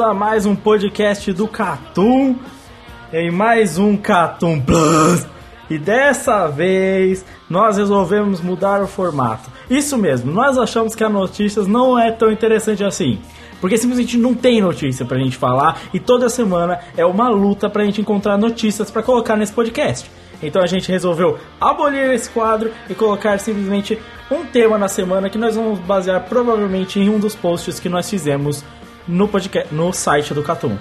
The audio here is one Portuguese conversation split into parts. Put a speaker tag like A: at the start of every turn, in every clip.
A: A mais um podcast do Catum, em mais um Catum Plus. E dessa vez nós resolvemos mudar o formato. Isso mesmo, nós achamos que a notícias não é tão interessante assim. Porque simplesmente não tem notícia pra gente falar e toda semana é uma luta pra gente encontrar notícias pra colocar nesse podcast. Então a gente resolveu abolir esse quadro e colocar simplesmente um tema na semana que nós vamos basear provavelmente em um dos posts que nós fizemos no podcast, no site do Catum.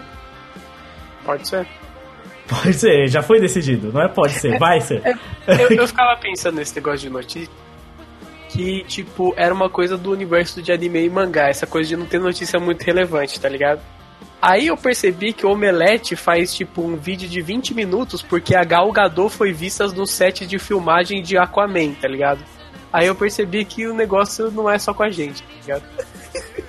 B: Pode ser.
A: Pode ser, já foi decidido, não é pode ser, vai ser.
B: Eu, eu ficava pensando nesse negócio de notícia. Que, tipo, era uma coisa do universo de anime e mangá, essa coisa de não ter notícia muito relevante, tá ligado? Aí eu percebi que o Omelete faz, tipo, um vídeo de 20 minutos porque a Gal Gadot foi vista no set de filmagem de Aquaman, tá ligado? Aí eu percebi que o negócio não é só com a gente, tá ligado?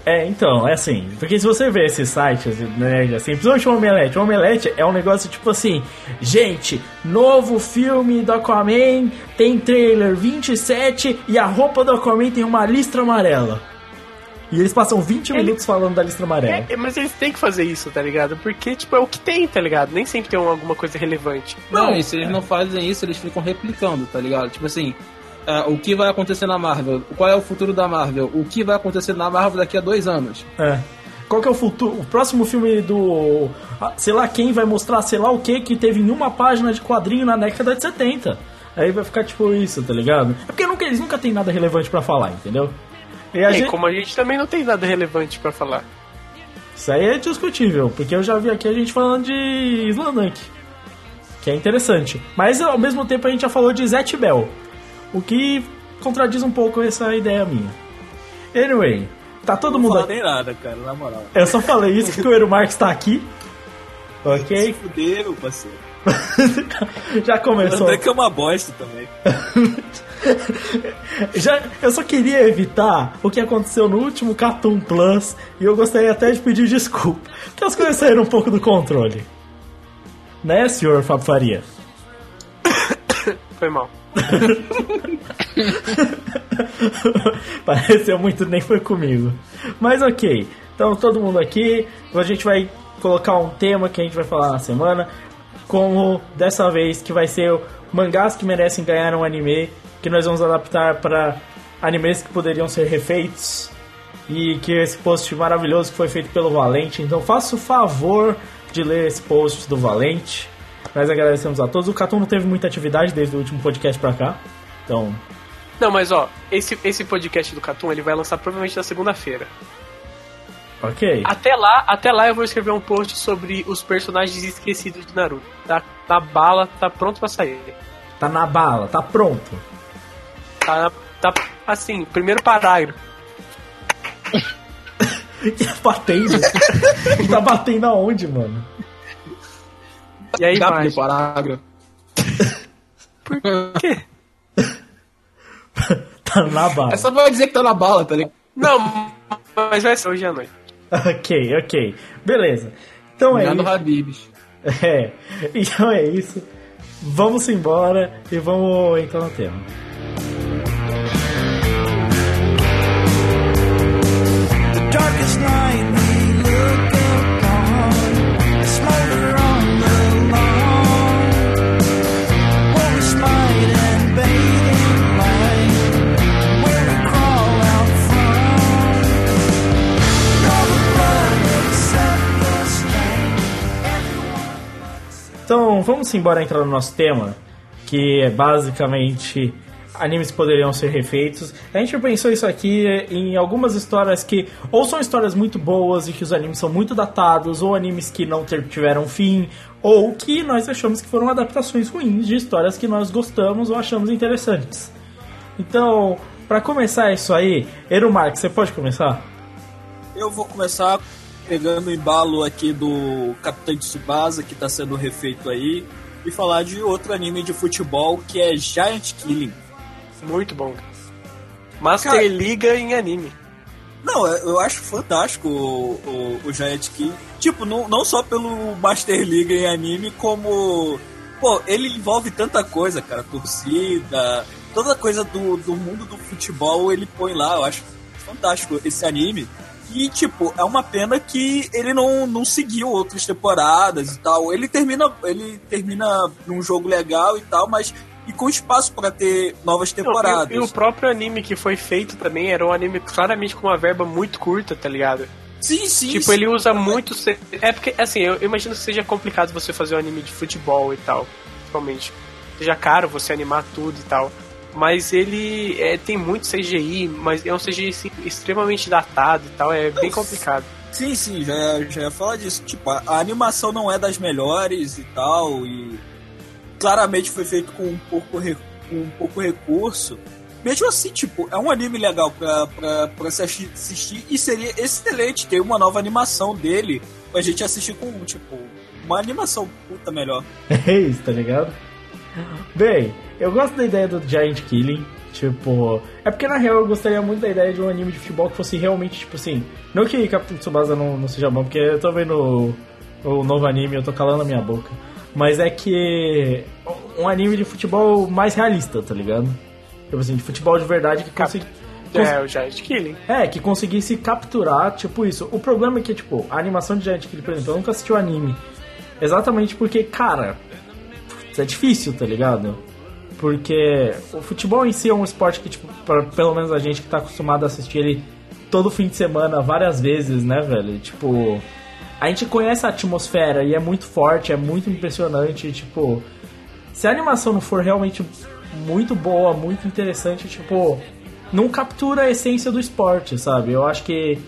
A: É, então, é assim, porque se você ver esses sites, né, assim, principalmente o Omelete, o Omelete é um negócio tipo assim, gente, novo filme do Aquaman, tem trailer 27 e a roupa do Aquaman tem uma listra amarela. E eles passam 20
B: Ele-
A: minutos falando da listra amarela.
B: É, mas eles têm que fazer isso, tá ligado? Porque, tipo, é o que tem, tá ligado? Nem sempre tem um- alguma coisa relevante.
C: Não, e se eles não fazem isso, eles ficam replicando, tá ligado? Tipo assim, ah, o que vai acontecer na Marvel? Qual é o futuro da Marvel? O que vai acontecer na Marvel daqui a dois anos?
A: É. Qual que é o futuro? O próximo filme do. ah, Sei lá quem vai mostrar, sei lá o que, que teve em uma página de quadrinho na década de 70. Aí vai ficar tipo isso, tá ligado? É porque nunca, eles nunca têm nada relevante pra falar, entendeu? E a
B: E
A: gente-
B: como a gente também não tem nada relevante pra falar.
A: Isso aí é discutível, porque eu já vi aqui a gente falando de Slandank, que é interessante. Mas ao mesmo tempo a gente já falou de Zet Bell, o que contradiz um pouco essa ideia minha. Anyway, tá todo
D: Não
A: mundo aqui.
D: nem nada, cara, na moral.
A: Eu só falei isso porque o Eero Marques tá aqui. Ok?
D: Se fuder, meu parceiro.
A: já começou.
D: André que é uma bosta também.
A: Já, eu só queria evitar o que aconteceu no último Cartoon Plus e eu gostaria até de pedir desculpa, porque as coisas saíram um pouco do controle. Né, senhor Fábio Faria?
B: Foi mal.
A: Pareceu muito, nem foi comigo. Mas ok, então todo mundo aqui, a gente vai colocar um tema que a gente vai falar na semana, como dessa vez que vai ser mangás que merecem ganhar um anime, que nós vamos adaptar para animes que poderiam ser refeitos. E que esse post maravilhoso que foi feito pelo Valente. Então faça o favor de ler esse post do Valente. Nós agradecemos a todos. O Catum não teve muita atividade desde o último podcast pra cá. Então,
B: Não, mas ó, esse, esse podcast do Catum ele vai lançar provavelmente na segunda-feira.
A: ok.
B: Até lá, até lá eu vou escrever um post sobre os personagens esquecidos de Naruto. Tá na bala, tá pronto pra sair.
A: Tá na bala, tá pronto.
B: Tá, tá assim, primeiro parágrafo.
A: Tá batendo? Tá batendo aonde, mano?
B: E aí
C: Gap
B: vai.
C: de parágrafo.
B: Por quê?
A: Tá na bala.
C: É só pra dizer que tá na bala, tá ligado?
B: Não, mas vai ser hoje à noite.
A: Ok, ok. Beleza. Então é
C: no
A: isso.
C: Habibs.
A: É. Então é isso. Vamos embora e vamos entrar no tema.
E: The darkest night we look
A: Então, vamos embora entrar no nosso tema, que é basicamente animes que poderiam ser refeitos. A gente pensou isso aqui em algumas histórias que ou são histórias muito boas e que os animes são muito datados, ou animes que não tiveram fim, ou que nós achamos que foram adaptações ruins de histórias que nós gostamos ou achamos interessantes. Então, pra começar isso aí, Erumar, você pode começar?
D: Eu vou começar pegando o embalo aqui do Capitão Tsubasa, que tá sendo refeito aí, e falar de outro anime de futebol que é Giant Killing.
B: Muito bom. Master
D: Cara-
B: Liga em anime.
D: Não, eu eu acho fantástico o, o, o Giant Killing. Tipo, não, não só pelo Master League em anime, como. Pô, ele envolve tanta coisa, cara. Torcida, toda coisa do, do mundo do futebol ele põe lá. Eu acho fantástico esse anime. E, tipo, é uma pena que ele não, não seguiu outras temporadas e tal. Ele termina, ele termina num jogo legal e tal, mas. E com espaço pra ter novas
B: Não,
D: temporadas.
B: e, e o próprio anime que foi feito também era um anime claramente com uma verba muito curta, tá ligado?
D: Sim, sim.
B: Tipo,
D: sim.
B: ele usa muito. ce- É porque, assim, eu eu imagino que seja complicado você fazer um anime de futebol e tal, principalmente. Seja caro você animar tudo e tal. Mas ele é, tem muito CGI, mas é um CGI assim, extremamente datado e tal, é bem complicado.
D: Sim, sim, já, já ia falar disso. Tipo, a, a animação não é das melhores e tal, e claramente foi feito com um pouco, re- com um pouco recurso. Mesmo assim, tipo, é um anime legal pra, pra, pra se assi- assistir e seria excelente ter uma nova animação dele pra gente assistir com, tipo, uma animação puta melhor.
A: É isso, tá ligado? Bem, eu gosto da ideia do Giant Killing. Tipo, é porque na real eu gostaria muito da ideia de um anime de futebol que fosse realmente, tipo assim. Não que Capitão Tsubasa não, não seja bom, porque eu tô vendo o, o novo anime eu tô calando a minha boca. Mas é que. Um anime de futebol mais realista, tá ligado? Tipo assim, de futebol de verdade que consiga.
B: É, o Giant Killing.
A: É, que conseguisse capturar, tipo isso. O problema é que, tipo, a animação de Giant Killing, por exemplo, eu nunca assisti o anime. Exatamente porque, cara, é difícil, tá ligado? Porque o futebol em si é um esporte que, tipo, pra, pelo menos a gente que tá acostumado a assistir ele todo fim de semana, várias vezes, né, velho? Tipo, a gente conhece a atmosfera e é muito forte, é muito impressionante, tipo, se a animação não for realmente muito boa, muito interessante, tipo, não captura a essência do esporte, sabe? Eu acho que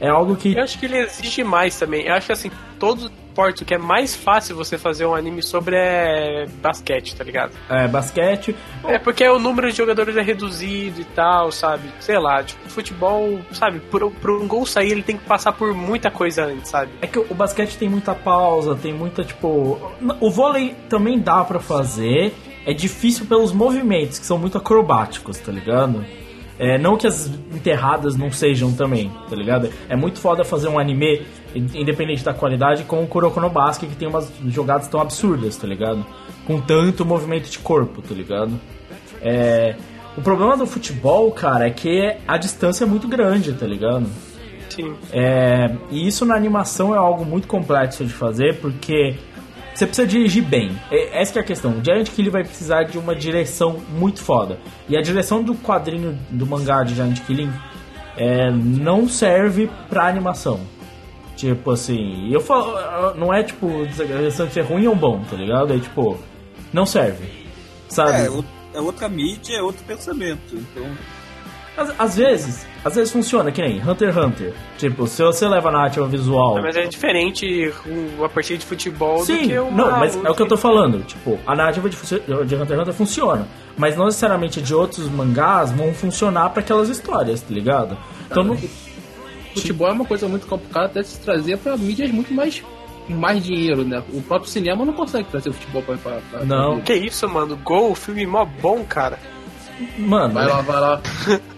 A: é algo que
B: Eu acho que ele exige mais também. Eu acho que assim, todo esporte que é mais fácil você fazer um anime sobre é basquete, tá ligado?
A: é basquete.
B: É porque o número de jogadores é reduzido e tal, sabe? Sei lá, tipo, futebol, sabe? Por, por um gol sair, ele tem que passar por muita coisa antes, sabe?
A: É que o basquete tem muita pausa, tem muita, tipo. O vôlei também dá pra fazer. É difícil pelos movimentos, que são muito acrobáticos, tá ligado? É, não que as enterradas não sejam também, tá ligado? É muito foda fazer um anime, independente da qualidade, com o Kuroko no Basket, que tem umas jogadas tão absurdas, tá ligado? Com tanto movimento de corpo, tá ligado? É, o problema do futebol, cara, é que a distância é muito grande, tá ligado?
B: Sim.
A: É, e isso na animação é algo muito complexo de fazer, porque você precisa dirigir bem. É- Essa é a questão. O Giant Killing vai precisar de uma direção muito foda. E a direção do quadrinho do mangá de Giant Killing é, não serve pra animação. Tipo assim, eu falo, não é tipo questão de ser ruim ou bom, tá ligado? É tipo, não serve. Sabe?
D: É, é outra mídia, é outro pensamento. Então,
A: Às, às vezes, às vezes funciona, que nem Hunter x Hunter. Tipo, se você leva a narrativa visual.
B: Mas é diferente uma partida de futebol do
A: Sim,
B: que uma
A: não, mas é o que eu tô falando. Tipo, a narrativa de, de Hunter x Hunter funciona. Mas não necessariamente de outros mangás vão funcionar pra aquelas histórias, tá ligado? Então não.
C: Futebol é uma coisa muito complicada até de se trazer pra mídias muito mais mais dinheiro, né? O próprio cinema não consegue trazer o futebol pra, pra, pra
A: Não.
C: pra-
B: Que isso, mano? Gol, filme mó bom, cara.
A: Mano,
C: Vai lá, vai lá.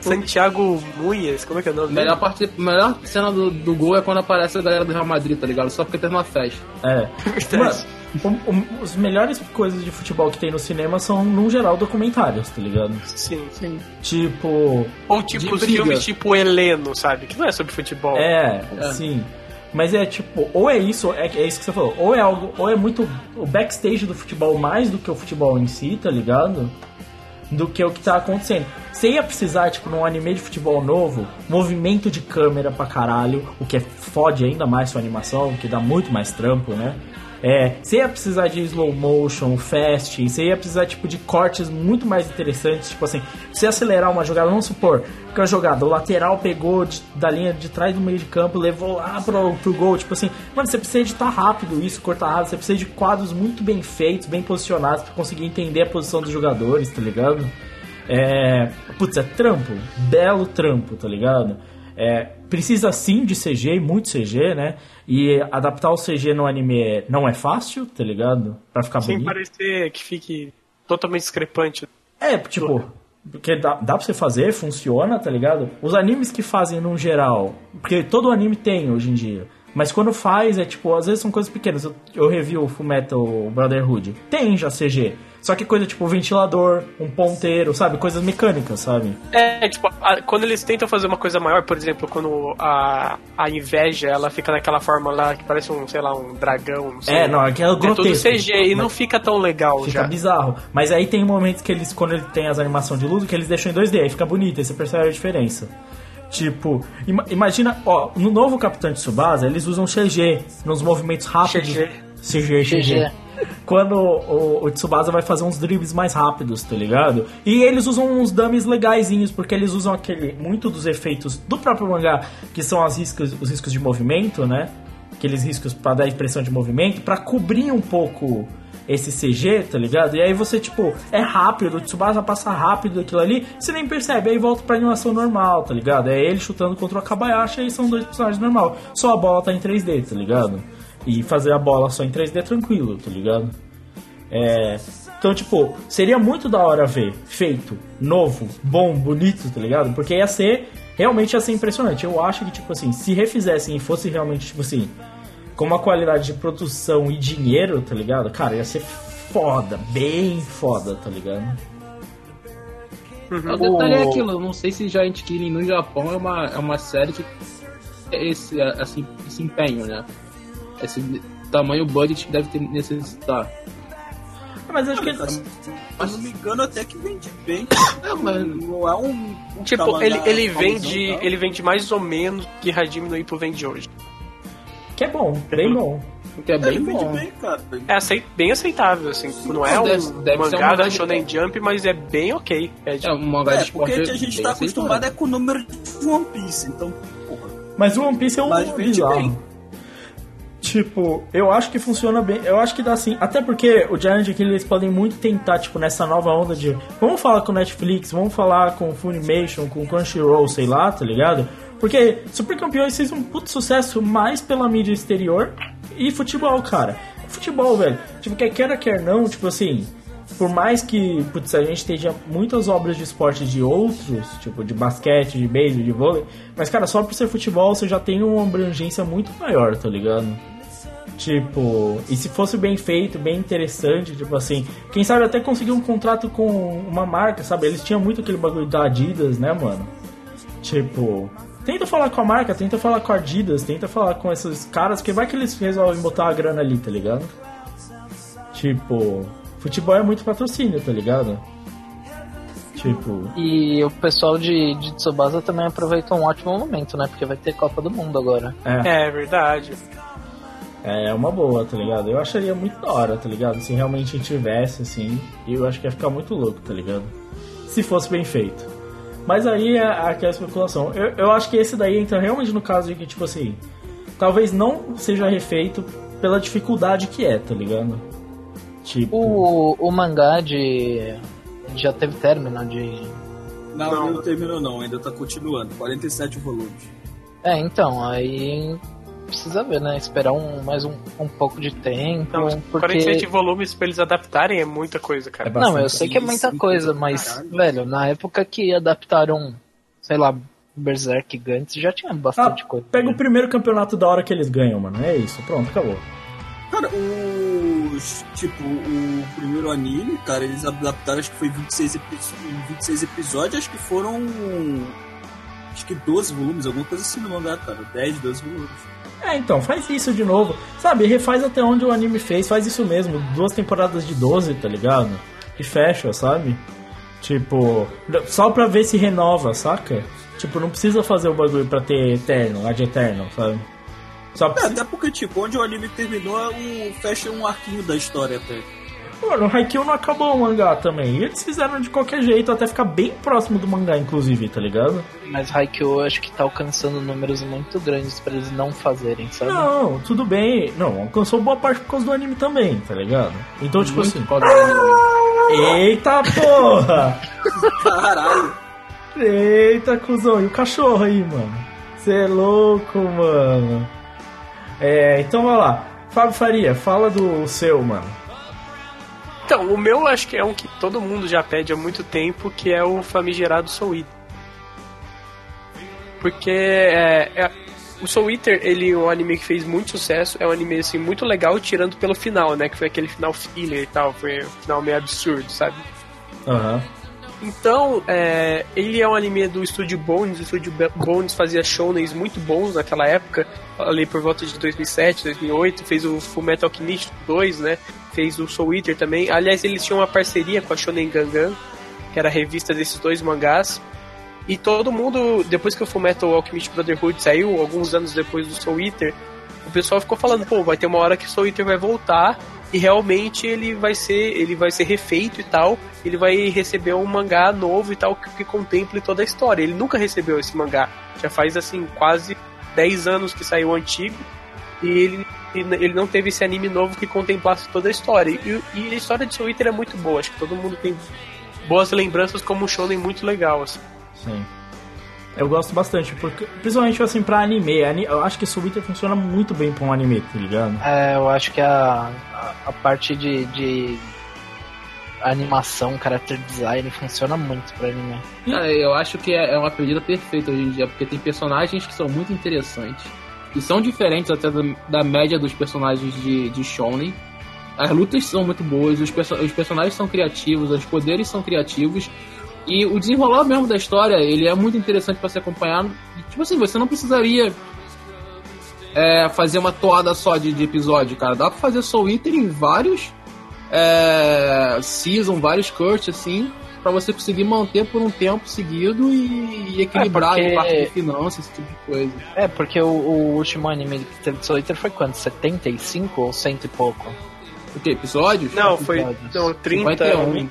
B: Santiago Munhas, como é que é o nome?
C: Melhor, parte, melhor cena do, do gol é quando aparece a galera do Real Madrid, tá ligado? Só porque teve uma festa.
A: é. Mano, o- o- os melhores coisas de futebol que tem no cinema são, no geral, documentários, tá ligado?
B: Sim, sim.
A: Tipo.
B: Ou tipo filmes tipo Heleno, sabe? Que não é sobre futebol.
A: É, sim. Mas é tipo, ou é isso, é, é isso que você falou, ou é algo, ou é muito o backstage do futebol mais do que o futebol em si, tá ligado? Do que o que tá acontecendo. Você ia precisar, tipo, num anime de futebol novo, movimento de câmera pra caralho, o que é fode ainda mais sua animação, o que dá muito mais trampo, né? É, você ia precisar de slow motion, fast, você ia precisar tipo de cortes muito mais interessantes, tipo assim, você acelerar uma jogada, vamos supor, que a jogada, o lateral pegou de- da linha de trás do meio de campo, levou lá pro, pro gol, tipo assim, mano, você precisa editar rápido isso, cortar rápido, você precisa de quadros muito bem feitos, bem posicionados pra conseguir entender a posição dos jogadores, tá ligado? É. Putz, é trampo. Belo trampo, tá ligado? É, precisa sim de CG, muito CG, né? E adaptar o CG no anime não é fácil, tá ligado? Pra ficar
B: Sem
A: bonito.
B: parecer que fique totalmente discrepante.
A: É, tipo, porque dá, dá pra você fazer, funciona, tá ligado? Os animes que fazem no geral, porque todo anime tem hoje em dia. Mas quando faz, é tipo, às vezes são coisas pequenas. Eu, eu revi o Fullmetal Brotherhood. Tem já CG. Só que coisa tipo ventilador, um ponteiro, sabe? Coisas mecânicas, sabe?
B: É, tipo, a- quando eles tentam fazer uma coisa maior, por exemplo, quando a, a inveja, ela fica naquela forma lá que parece um, sei lá, um dragão. não sei.
A: É, não, aquilo é
B: É tudo
A: grotesco.
B: CG e não fica tão legal
A: Fica
B: já.
A: bizarro. Mas aí tem momentos que eles, quando ele tem as animações de luto, que eles deixam em 2D, aí fica bonito, aí você percebe a diferença. Tipo, ima- imagina, ó, no novo Capitão Tsubasa, eles usam CG nos movimentos rápidos.
B: CG.
A: CG, CG.
F: CG.
A: Quando o, o Tsubasa vai fazer uns dribles mais rápidos, tá ligado? E eles usam uns dummies legaisinhos, porque eles usam aquele muito dos efeitos do próprio mangá, que são as riscos, os riscos de movimento, né? Aqueles riscos pra dar impressão de movimento, pra cobrir um pouco esse CG, tá ligado? E aí você, tipo, é rápido, o Tsubasa passa rápido aquilo ali, você nem percebe, aí volta pra animação normal, tá ligado? É ele chutando contra o Akabayashi, aí são dois personagens normal. Só a bola tá em 3D, tá ligado? E fazer a bola só em 3D é tranquilo, tá ligado? É, então, tipo, seria muito da hora ver feito, novo, bom, bonito, tá ligado? Porque ia ser, realmente ia ser impressionante. Eu acho que, tipo assim, se refizessem e fosse realmente, tipo assim, com uma qualidade de produção e dinheiro, tá ligado? Cara, ia ser foda, bem foda, tá ligado?
C: O detalhe é aquilo, não sei se Giant Killing no Japão é uma, é uma série que esse, assim, esse empenho, né? Esse tamanho budget que deve ter necessitar.
A: Mas acho que.
D: Se eu não me engano, até que vende bem.
C: É, mas
D: Não é um. um
B: Tipo, ele, ele vende.
D: tá?
B: Ele vende mais ou menos que Hajime no Ippo vende hoje.
A: Que é bom, bem bom.
C: o que é bem
D: Ele vende
C: bom.
D: bem, cara.
B: É acei- bem aceitável, assim. Não é um
C: Deve- deve um
B: mangá
C: mangá
B: da
C: de-
B: Shonen Jump, mas é bem ok. É, de-
C: É um mangá de
D: É, porque a gente tá
C: aceitável.
D: acostumado é com o número de One Piece, então, porra.
A: Mas o One Piece é um
D: Mas vende
A: bizarro.
D: bem.
A: Tipo, eu acho que funciona bem. Eu acho que dá sim. Até porque o Giant aqui eles podem muito tentar, tipo, nessa nova onda de. Vamos falar com Netflix, vamos falar com Funimation, com Crunchyroll, sei lá, tá ligado? Porque Super Campeões fez um puto sucesso mais pela mídia exterior e futebol, cara. Futebol, velho. Tipo, quer queira, quer não, tipo assim. Por mais que, putz, a gente tenha muitas obras de esporte de outros, tipo de basquete, de beisebol, de vôlei, mas cara, só por ser futebol você já tem uma abrangência muito maior, tá ligado? Tipo, e se fosse bem feito, bem interessante, tipo assim, quem sabe até conseguir um contrato com uma marca, sabe? Eles tinham muito aquele bagulho da Adidas, né, mano? Tipo, tenta falar com a marca, tenta falar com a Adidas, tenta falar com esses caras, porque vai que eles resolvem botar a grana ali, tá ligado? Tipo, futebol é muito patrocínio, tá ligado? Tipo,
F: E o pessoal de, de Tsubasa também aproveitou um ótimo momento, né? Porque vai ter Copa do Mundo agora.
A: é,
B: é verdade.
A: É uma boa, tá ligado? Eu acharia muito da hora, tá ligado? Se realmente tivesse, assim, eu acho que ia ficar muito louco, tá ligado? Se fosse bem feito. Mas aí é aquela especulação. Eu, eu acho que esse daí entra realmente no caso de que, tipo assim, talvez não seja refeito pela dificuldade que é, tá ligado? Tipo.
F: O, o mangá de. Já teve término de.
D: Não,
B: Não.
D: não, terminou não, ainda tá continuando. 47 volumes.
F: É, então, aí. Precisa ver, né? Esperar um, mais um, um pouco de tempo.
B: Não,
F: porque...
B: 47 volumes pra eles adaptarem é muita coisa, cara.
A: É
F: Não, eu sei que é muita coisa, mas,
D: caralho.
F: velho, na época que adaptaram, sei lá, Berserk Gantz, já tinha
A: Ah,
F: bastante coisa.
A: pega o primeiro campeonato da hora que eles ganham, mano. É isso, pronto, acabou.
D: Cara, os. Tipo, o primeiro anime, cara, eles adaptaram, acho que foi 26, epi 26 episódios, acho que foram. Acho que 12 volumes, alguma coisa assim no mangá, cara. 10, 12 volumes.
A: É, então, faz isso de novo. Sabe, refaz até onde o anime fez, faz isso mesmo. Duas temporadas de 12, tá ligado? E fecha, sabe? Tipo, só pra ver se renova, saca? Tipo, não precisa fazer o bagulho pra ter eterno, ad eterno, sabe? Só
D: É,
A: pra...
D: até porque, tipo, onde o anime terminou, o, fecha um arquinho da história até.
A: Mano, o Haikyuu não acabou o mangá também. E eles fizeram de qualquer jeito, até ficar bem próximo do mangá, inclusive, tá ligado?
F: Mas Haikyuu eu acho que tá alcançando números muito grandes pra eles não fazerem, sabe?
A: Não, tudo bem. Não, alcançou boa parte por causa do anime também, tá ligado? Então, tipo
C: Muito
A: assim.
C: foda do anime.
A: Eita porra!
D: Caralho!
A: Eita, cuzão, e o cachorro aí, mano? Você é louco, mano. É, então vai lá. Fábio Faria, fala do seu, mano.
B: Então, o meu acho que é um que todo mundo já pede há muito tempo, que é o famigerado Soul Eater. Porque é, é- o Soul Eater, ele é um anime que fez muito sucesso, é um anime assim, muito legal, tirando pelo final, né? Que foi aquele final filler e tal, foi um final meio absurdo, sabe?
A: Aham.
B: Então, é, ele é um anime do estúdio Bones. O estúdio Bones fazia shounens muito bons naquela época, ali por volta de 2007, 2008. Fez o Fullmetal Alchemist 2, né? Fez o Soul Eater também. Aliás, eles tinham uma parceria com a Shonen Gangan, que era a revista desses dois mangás. E todo mundo, depois que o Fullmetal Alchemist Brotherhood saiu, alguns anos depois do Soul Eater, o pessoal ficou falando, pô, vai ter uma hora que o Soul Eater vai voltar e realmente ele vai ser, ele vai ser refeito e tal, ele vai receber um mangá novo e tal que, que contemple toda a história. Ele nunca recebeu esse mangá. Já faz assim quase 10 anos que saiu o antigo e ele ele não teve esse anime novo que contemplasse toda a história. E, e a história de Soul é muito boa, acho que todo mundo tem boas lembranças como um shonen muito legal assim.
A: Sim. Eu gosto bastante, porque, principalmente assim, pra anime. Ani- Eu acho que Soul funciona muito bem pra um anime, tá ligado?
F: É, eu acho que a, a, a parte de, de animação, character design funciona muito pra anime.
C: Cara, eu acho que é é uma pedida perfeita hoje em dia, porque tem personagens que são muito interessantes. E são diferentes até da, da média dos personagens de, de Shonen. As lutas são muito boas, os, perso- os personagens são criativos, os poderes são criativos. E o desenrolar mesmo da história, ele é muito interessante pra ser acompanhado. E, tipo assim, você não precisaria é, fazer uma toada só de, de episódio, cara. Dá pra fazer Soul Eater em vários é, season, vários curts, assim, pra você conseguir manter por um tempo seguido e, e equilibrar
F: É, porque-
C: em parte de finanças, esse tipo de coisa.
F: É, porque o, o último anime que teve de Soul Eater foi quanto? 75 ou cento e pouco?
C: O que? Episódios?
B: Não, foi
F: episódios.
B: não, 30.
C: 51.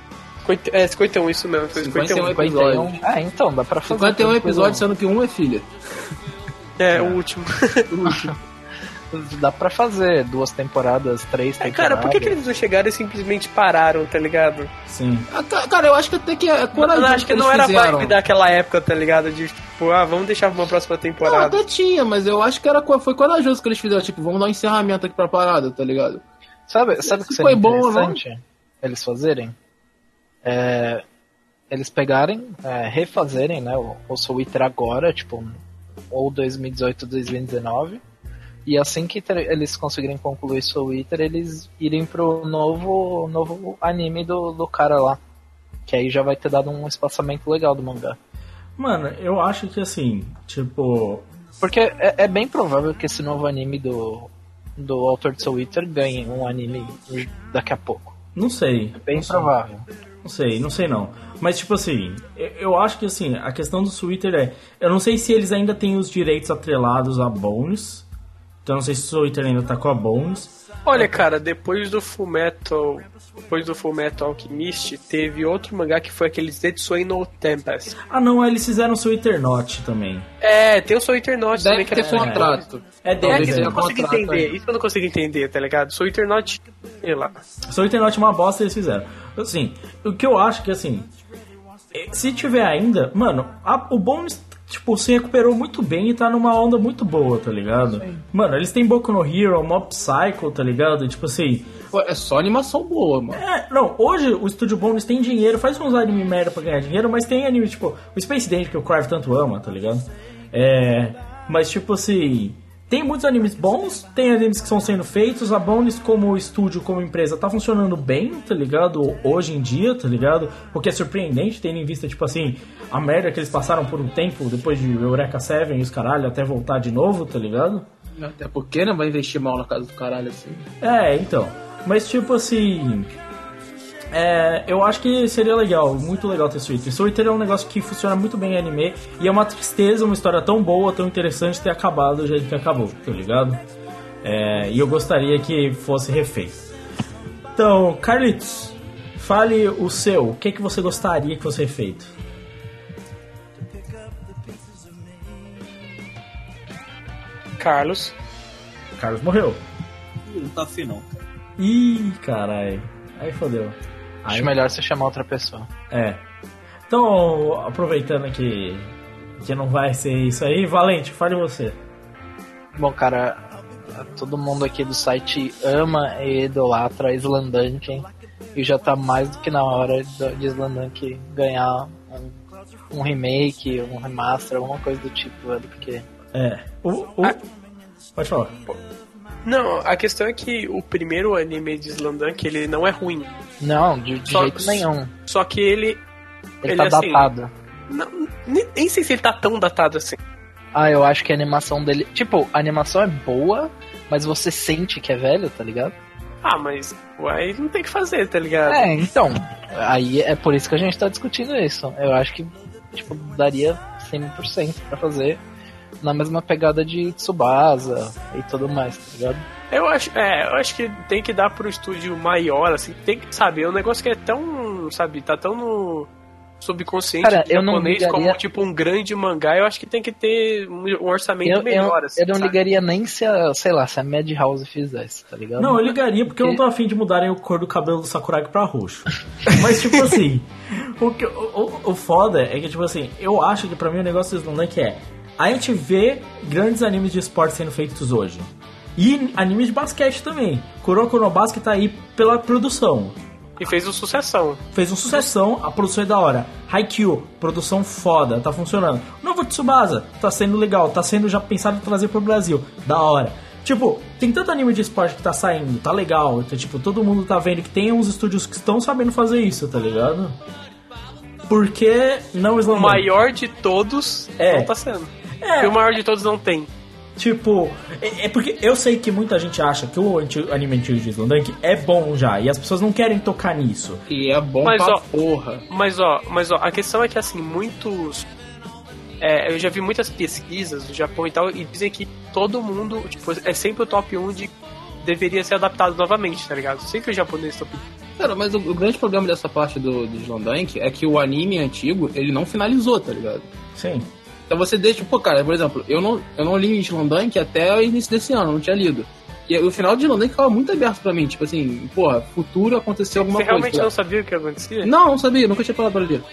B: 50, é, 51, isso mesmo, foi 51.
C: 51 episódios.
F: 51? Ah, então, dá pra fazer.
C: 51
F: tranquilo.
C: episódios, sendo que um é filha.
B: É, o último.
F: Dá pra fazer duas temporadas, três
B: É,
F: temporadas.
B: cara, por que, que eles não chegaram e simplesmente pararam, tá ligado?
A: Sim.
C: Ah, ca- Cara, eu acho que até que é
B: Eu acho que
C: eles
B: não era a
C: fizeram.
B: vibe daquela época, tá ligado? De tipo, ah, vamos deixar pra uma próxima
C: Não,
B: temporada.
C: até tinha, mas eu acho que era, foi corajoso que eles fizeram. Tipo, vamos dar um encerramento aqui pra parada, tá ligado?
F: Sabe, sabe o que seria
C: foi bom não.
F: interessante eles fazerem? É, eles pegarem, é, refazerem né, o, o Soul Eater agora, tipo, ou 2018 ou 2019, e assim que eles conseguirem concluir Soul Eater, eles irem pro novo, novo anime do, do cara lá. Que aí já vai ter dado um espaçamento legal do mangá.
A: Mano, eu acho que assim, tipo.
F: Porque é, é bem provável que esse novo anime do, do autor de Soul Eater ganhe um anime daqui a pouco.
A: Não sei.
F: Bem
A: não sei. Não sei, não sei não. Mas tipo assim, eu- acho que assim, a questão do Twitter é. Eu não sei se eles ainda têm os direitos atrelados a Bones. Então eu não sei se o Twitter ainda tá com a Bones.
B: Olha, cara, depois do Fullmetal, depois do Fullmetal Alchemist, teve outro mangá que foi aquele Zetsui no Tempest.
A: Ah não, eles fizeram o Twitter Note também.
B: É, tem o Eternaut
C: Deve
B: também que
C: ter
B: é
C: contrato.
A: É
B: É,
A: deles,
B: isso eu não consigo entender,
C: aí.
B: isso eu não consigo entender, tá ligado? Soul Eternaut, sei lá.
A: Twitter Note é uma bosta eles fizeram. Assim, o que eu acho que assim. eh, Se tiver ainda, mano, a- o Bones, tipo, se recuperou muito bem e tá numa onda muito boa, tá ligado? Mano, eles têm Boku no Hero, Mob Psycho, tá ligado? Tipo assim.
C: É só animação boa, mano.
A: É, não, hoje o Estúdio Bones tem dinheiro, faz uns anime merda pra ganhar dinheiro, mas tem anime, tipo, o Space Dandy que o Crive tanto ama, tá ligado? É. Mas tipo assim. Tem muitos animes bons, tem animes que estão sendo feitos, a Bones como estúdio, como empresa, tá funcionando bem, tá ligado? Hoje em dia, tá ligado? Porque é surpreendente, tendo em vista, tipo assim, a merda que eles passaram por um tempo, depois de Eureka 7 e os caralho, até voltar de novo, tá ligado?
C: Até porque, né? Vai investir mal na casa do caralho assim.
A: É, então. Mas tipo assim. É, eu acho que seria legal, muito legal ter Suíter. Suíter é um negócio que funciona muito bem em anime e é uma tristeza, uma história tão boa, tão interessante ter acabado do jeito que acabou, tá ligado? É, e eu gostaria que fosse refeito. Então, Carlitos, fale o seu. O que, que você gostaria que fosse refeito?
B: Carlos.
A: Carlos morreu.
D: Ih, Não tá afim, não.
A: Ih, caralho. Aí fodeu.
F: Acho
A: Aí,
F: melhor você chamar outra pessoa.
A: É. Então, aproveitando que, que não vai ser isso aí, Valente, fale você.
F: Bom, cara, todo mundo aqui do site ama e idolatra Slandank e já tá mais do que na hora de Slandank ganhar um, um remake, um remaster, alguma coisa do tipo, velho, porque
A: É. O, o-
B: Ah.
A: Pode falar.
B: Não, a questão é que o primeiro anime de Slandank, ele não é ruim.
F: não, de, de
B: Só-
F: jeito nenhum.
B: Só que ele.
F: Ele,
B: Ele,
F: tá
B: assim,
F: datado.
B: não- nem, nem sei se ele tá tão datado assim.
F: Ah, eu acho que a animação dele. Tipo, a animação é boa, mas você sente que é velho, tá ligado?
B: Ah, mas aí não tem o que fazer, tá ligado?
F: É, então. Aí é por isso que a gente tá discutindo isso. Eu acho que, tipo, daria 100% pra fazer na mesma pegada de Tsubasa e tudo mais, tá ligado?
B: Eu acho, é, eu acho que tem que dar pro estúdio maior, assim, tem que, sabe, é um negócio que é tão, sabe, tá tão no subconsciente
F: Cara, eu não
B: japonês
F: ligaria-
B: como, tipo, um grande mangá, eu acho que tem que ter um orçamento
F: Eu, eu,
B: melhor, assim,
F: eu não
B: sabe?
F: ligaria nem se a, sei lá, se a Madhouse fizesse, tá ligado?
A: Não, eu ligaria porque eu não tô afim de mudarem o cor do cabelo do Sakuragi pra roxo. Mas, tipo assim, o, que, o, o, o foda é que, tipo assim, eu acho que pra mim o negócio do Slandank é. A gente vê grandes animes de esporte sendo feitos hoje. E animes de basquete também. Kuroko no Basket tá aí pela produção.
B: E fez um sucessão.
A: Fez um sucessão, a produção é da hora. Haikyuu, produção foda, tá funcionando. Novo Tsubasa, tá sendo legal, tá sendo já pensado em trazer pro Brasil, da hora. Tipo, tem tanto anime de esporte que tá saindo, tá legal. Então, tipo, todo mundo tá vendo que tem uns estúdios que estão sabendo fazer isso, tá ligado? Por que não
B: O
A: Slam
B: maior de todos
A: É.
B: não tá sendo.
A: É.
B: Porque o maior de todos não tem.
A: Tipo, é, é porque eu sei que muita gente acha que o anime antigo de Slandank é bom já, e as pessoas não querem tocar nisso.
C: E é bom
B: Mas,
C: pra
B: ó,
C: porra.
B: Mas ó, mas ó, a questão é que assim, muitos. é, eu já vi muitas pesquisas do Japão e tal, e dizem que todo mundo, tipo, é sempre o top 1 de deveria ser adaptado novamente, tá ligado? Sempre o japonês top 1.
C: Cara, mas o, o grande problema dessa parte do, do Slandank é que o anime antigo, ele não finalizou, tá ligado?
A: Sim.
C: Então você deixa, pô, cara, por exemplo, eu não, eu não li Slandank até o início desse ano, não tinha lido. E o final de Slandank ficava muito aberto pra mim, tipo assim, porra, futuro aconteceu alguma
B: Você
C: coisa.
B: realmente
C: tá
B: não sabia o que acontecia?
C: Não, não sabia, nunca tinha falado pra ler.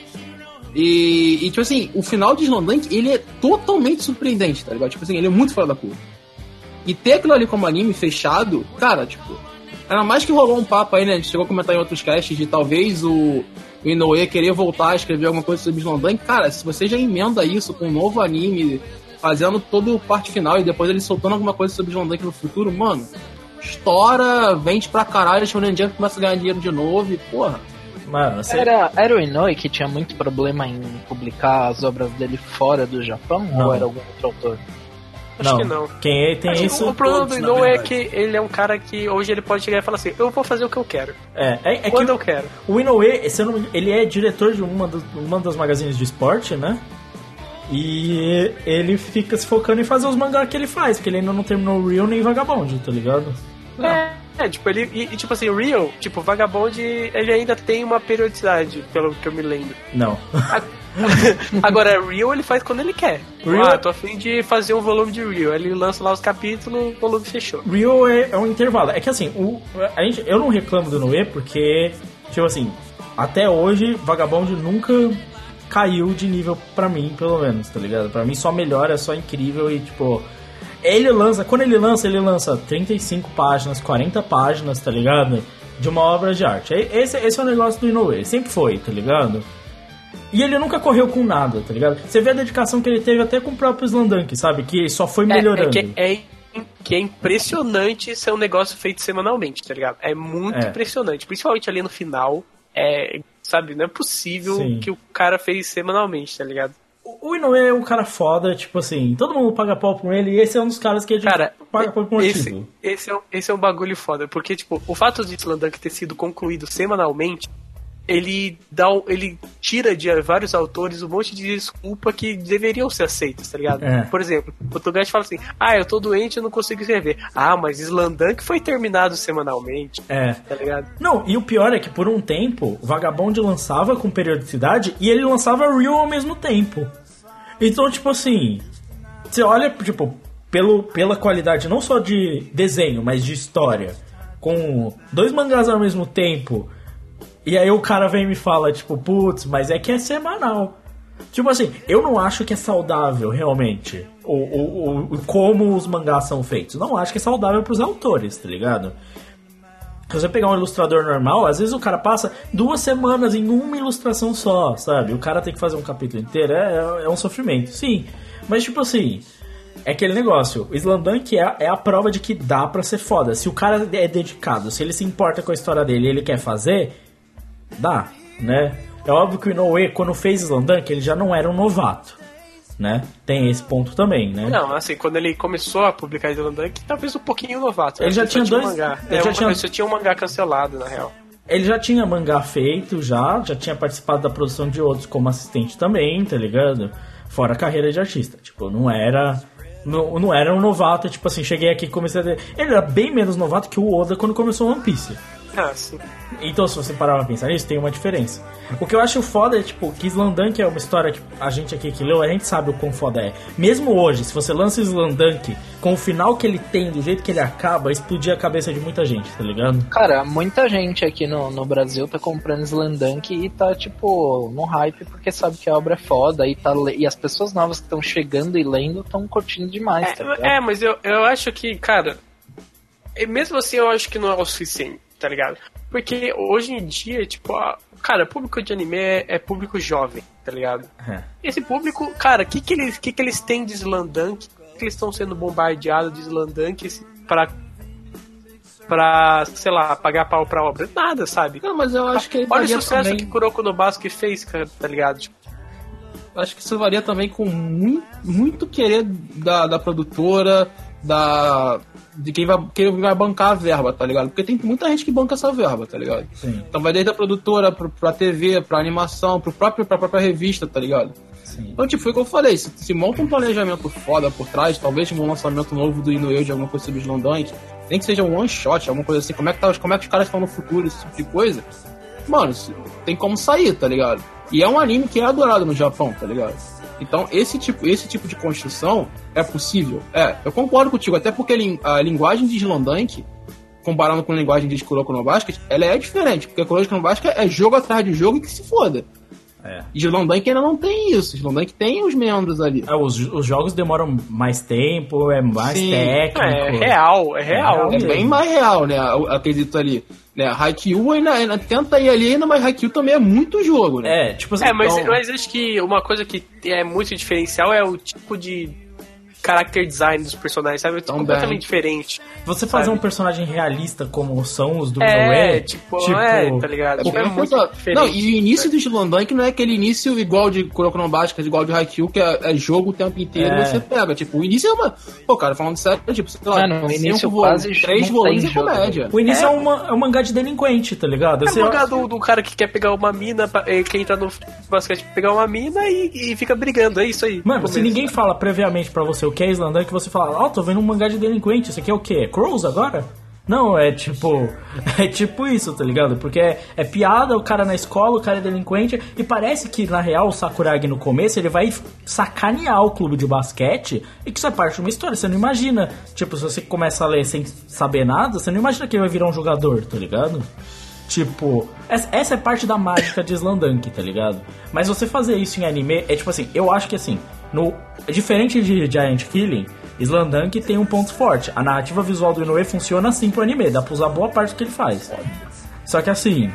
C: E, e, tipo assim, o final de Slandank, ele é totalmente surpreendente, tá ligado? Tipo assim, ele é muito fora da curva. E ter aquilo ali como anime fechado, cara, tipo. Era mais que rolou um papo aí, né? A gente chegou a comentar em outros casts de talvez o, o Inoue querer voltar a escrever alguma coisa sobre Slandank. Cara, se você já emenda isso com um novo anime, fazendo todo o parte final e depois ele soltando alguma coisa sobre Slandank no futuro, mano, estoura, vende pra caralho, a Shonen Jump começa a ganhar dinheiro de novo e, porra.
A: Mano, você...
F: Era, era o Inoue que tinha muito problema em publicar as obras dele fora do Japão?
A: Não.
F: Ou era algum outro autor?
B: Acho que não.
A: Quem é, tem
B: Assim,
A: isso.
B: o problema do Inoue é que ele é um cara que hoje ele pode chegar e falar assim: eu vou fazer o que eu quero.
A: É, é, é que
B: quando eu quero.
A: O Inoue, se eu não me engano, ele é diretor de uma, dos, uma das magazines de esporte, né? E ele fica se focando em fazer os mangá que ele faz, porque ele ainda não terminou o Real nem Vagabond, tá ligado?
B: É, é, tipo, ele. E, e, tipo assim, o Real, tipo, Vagabond, ele ainda tem uma periodicidade, pelo que eu me lembro.
A: Não.
B: Agora, Real ele faz quando ele quer.
A: Real-
B: Ah, tô afim de fazer um volume de Real. Ele lança lá os capítulos, o volume fechou.
A: Real é, é um intervalo. É que assim, o, a gente, eu não reclamo do Inoue porque, tipo assim, até hoje Vagabond nunca caiu de nível pra mim, pelo menos, tá ligado? Pra mim só melhora, é só incrível e tipo. Ele lança, quando ele lança, ele lança 35 páginas, 40 páginas, tá ligado? De uma obra de arte. E- Esse, esse é o negócio do Inoue, sempre foi, tá ligado? E ele nunca correu com nada, tá ligado? Você vê a dedicação que ele teve até com o próprio Slandank, sabe? Que só foi
B: É,
A: melhorando.
B: é, que é, que é impressionante ser um negócio feito semanalmente, tá ligado? É muito
A: É.
B: impressionante. Principalmente ali no final. É, sabe, não é possível
A: Sim.
B: que o cara fez semanalmente, tá ligado?
A: O Inoue é um cara foda, tipo assim, todo mundo paga pau por ele e esse é um dos caras que a gente
B: Cara,
A: paga pau por
B: esse,
A: motivo.
B: esse, é, um- esse é um bagulho foda, porque, tipo, o fato de Slandank ter sido concluído semanalmente ele dá ele tira de vários autores um monte de desculpa que deveriam ser aceitas, tá ligado?
A: É.
B: Por exemplo, o Togashi fala assim: "Ah, eu tô doente, eu não consigo escrever". Ah, mas Slandunk foi terminado semanalmente,
A: É.
B: tá ligado?
A: Não, e o pior é que por um tempo, o Vagabond lançava com periodicidade e ele lançava Real ao mesmo tempo. Então, tipo assim, você olha, tipo, pelo, pela qualidade não só de desenho, mas de história, com dois mangás ao mesmo tempo, e aí o cara vem e me fala, tipo, putz, mas é que é semanal. Tipo assim, eu não acho que é saudável realmente o, o, o- como os mangás são feitos. Não acho que é saudável pros autores, tá ligado? Se você pegar um ilustrador normal, às vezes o cara passa duas semanas em uma ilustração só, sabe? O cara tem que fazer um capítulo inteiro, é, é um sofrimento, sim. Mas tipo assim, é aquele negócio, o Slandunk é, é a prova de que dá pra ser foda. Se o cara é dedicado, se ele se importa com a história dele e ele quer fazer, dá, né? É óbvio que o Inoue, quando fez Slandunk, ele já não era um novato, né? Tem esse ponto também, né?
B: Não, assim, quando ele começou a publicar Slandunk, talvez um pouquinho novato.
A: Ele
B: Acho
A: já tinha
B: um
A: dois-
B: mangá.
A: ele
B: É,
A: já
B: uma-
A: tinha-
B: só tinha um mangá cancelado, na real.
A: Ele já tinha mangá feito, já, já tinha participado da produção de outros como assistente também, tá ligado? Fora a carreira de artista. Tipo, não era. Não, não era um novato, tipo assim, cheguei aqui e comecei a. Ele era bem menos novato que o Oda quando começou One Piece.
B: Ah, sim.
A: Então, se você parar pra pensar nisso, tem uma diferença. O que eu acho foda é, tipo, que Slandunk é uma história que a gente aqui que leu, a gente sabe o quão foda é. Mesmo hoje, se você lança Slandunk com o final que ele tem, do jeito que ele acaba, explodir a cabeça de muita gente, tá ligado?
F: Cara, muita gente aqui no, no Brasil tá comprando Slandunk e tá, tipo, no hype porque sabe que a obra é foda e, tá, e as pessoas novas que estão chegando e lendo estão curtindo demais, tá ligado?
B: É, é, mas eu, eu acho que, cara, e mesmo assim eu acho que não é o suficiente, tá ligado? Porque hoje em dia, tipo, a- cara, público de anime é, é público jovem, tá ligado?
A: É.
B: Esse público, cara, o que, que, eles, que, que eles têm de Slandunk? que eles estão sendo bombardeados de Slandunk pra, pra, sei lá, pagar pau pra obra? Nada, sabe?
C: Não, mas eu acho que ele
B: Olha o sucesso
C: também.
B: que Kuroko no Basque fez, cara, tá ligado? Tipo,
C: Acho que isso varia também com muito, muito querer da, da produtora, da. de quem vai, quem vai bancar a verba, tá ligado? Porque tem muita gente que banca essa verba, tá ligado?
A: Sim,
C: Então vai desde a produtora pro, pra TV, pra animação, pro próprio, pra própria revista, tá ligado?
A: sim.
C: Então, tipo, foi o que eu falei, se, se monta um planejamento foda por trás, talvez um lançamento novo do Inoue de alguma coisa sobre Slondunk, nem que seja um one shot, alguma coisa assim, como é que, tá, como é que os caras estão no futuro, esse tipo de coisa, mano, tem como sair, tá ligado? E é um anime que é adorado no Japão, tá ligado? Então, esse tipo, esse tipo de construção é possível. É, eu concordo contigo, até porque a lin- a linguagem de Slondunk, comparando com a linguagem de Kuroko no Basket, ela é diferente, porque Kuroko no Basket é jogo atrás de jogo e que se foda.
A: É.
C: E Slondunk ainda não tem isso. Slondunk tem os membros ali.
A: É, os, os jogos demoram mais tempo, é mais
C: Sim.
A: técnico.
B: é, real, é real.
C: É bem mais real, né? A, a quesito ali. Né? Haikyuu ainda, ainda tenta ir ali ainda, mas Haikyuu também é muito jogo, né?
A: É, tipo assim.
B: É, mas,
A: então-
B: mas acho que uma coisa que é muito diferencial é o tipo de character design dos personagens, sabe? É
C: Também.
B: completamente diferente.
A: Você fazer
B: sabe?
A: um personagem realista como são os do
B: É,
A: Inoue,
B: tipo, é, tá ligado?
C: É
B: Tipo, é
C: bem
B: muito
C: coisa-
B: diferente.
C: Não, e o início do Slondunk não é aquele início igual de Kuroko Basket, igual de Haikyuu, que é, é jogo o tempo inteiro
A: É.
C: e você pega. Tipo, o início é uma. Pô, cara, falando sério, tipo, sei lá,
F: Mano, o
C: cinco
F: início
C: volumes,
F: quase
C: três volumes
F: tem
C: é
F: jogo,
C: comédia.
A: O início é,
B: É.
A: uma, é um mangá de delinquente, tá ligado?
B: É o lugar do, do cara que quer pegar uma mina, pra- eh, quem tá no basquete pegar uma mina e, e fica brigando, é isso aí.
A: Mano,
B: No
A: se ninguém fala previamente pra você o que é Slandunk, você fala, ó, tô vendo um mangá de delinquente, isso aqui é o quê? É Crows agora? Não, é tipo. É tipo isso, tá ligado? Porque é, é piada, o cara na escola, o cara é delinquente, e parece que, na real, o Sakuragi no começo, ele vai sacanear o clube de basquete, e que isso é parte de uma história, você não imagina. Tipo, se você começa a ler sem saber nada, você não imagina que ele vai virar um jogador, tá ligado? Tipo, essa, é parte da mágica de Slandunk, tá ligado? Mas você fazer isso em anime é tipo assim, eu acho que assim, no diferente de Giant Killing, Slandunk tem um ponto forte. A narrativa visual do Inoue funciona assim pro anime, dá pra usar boa parte do que ele faz. Só que assim,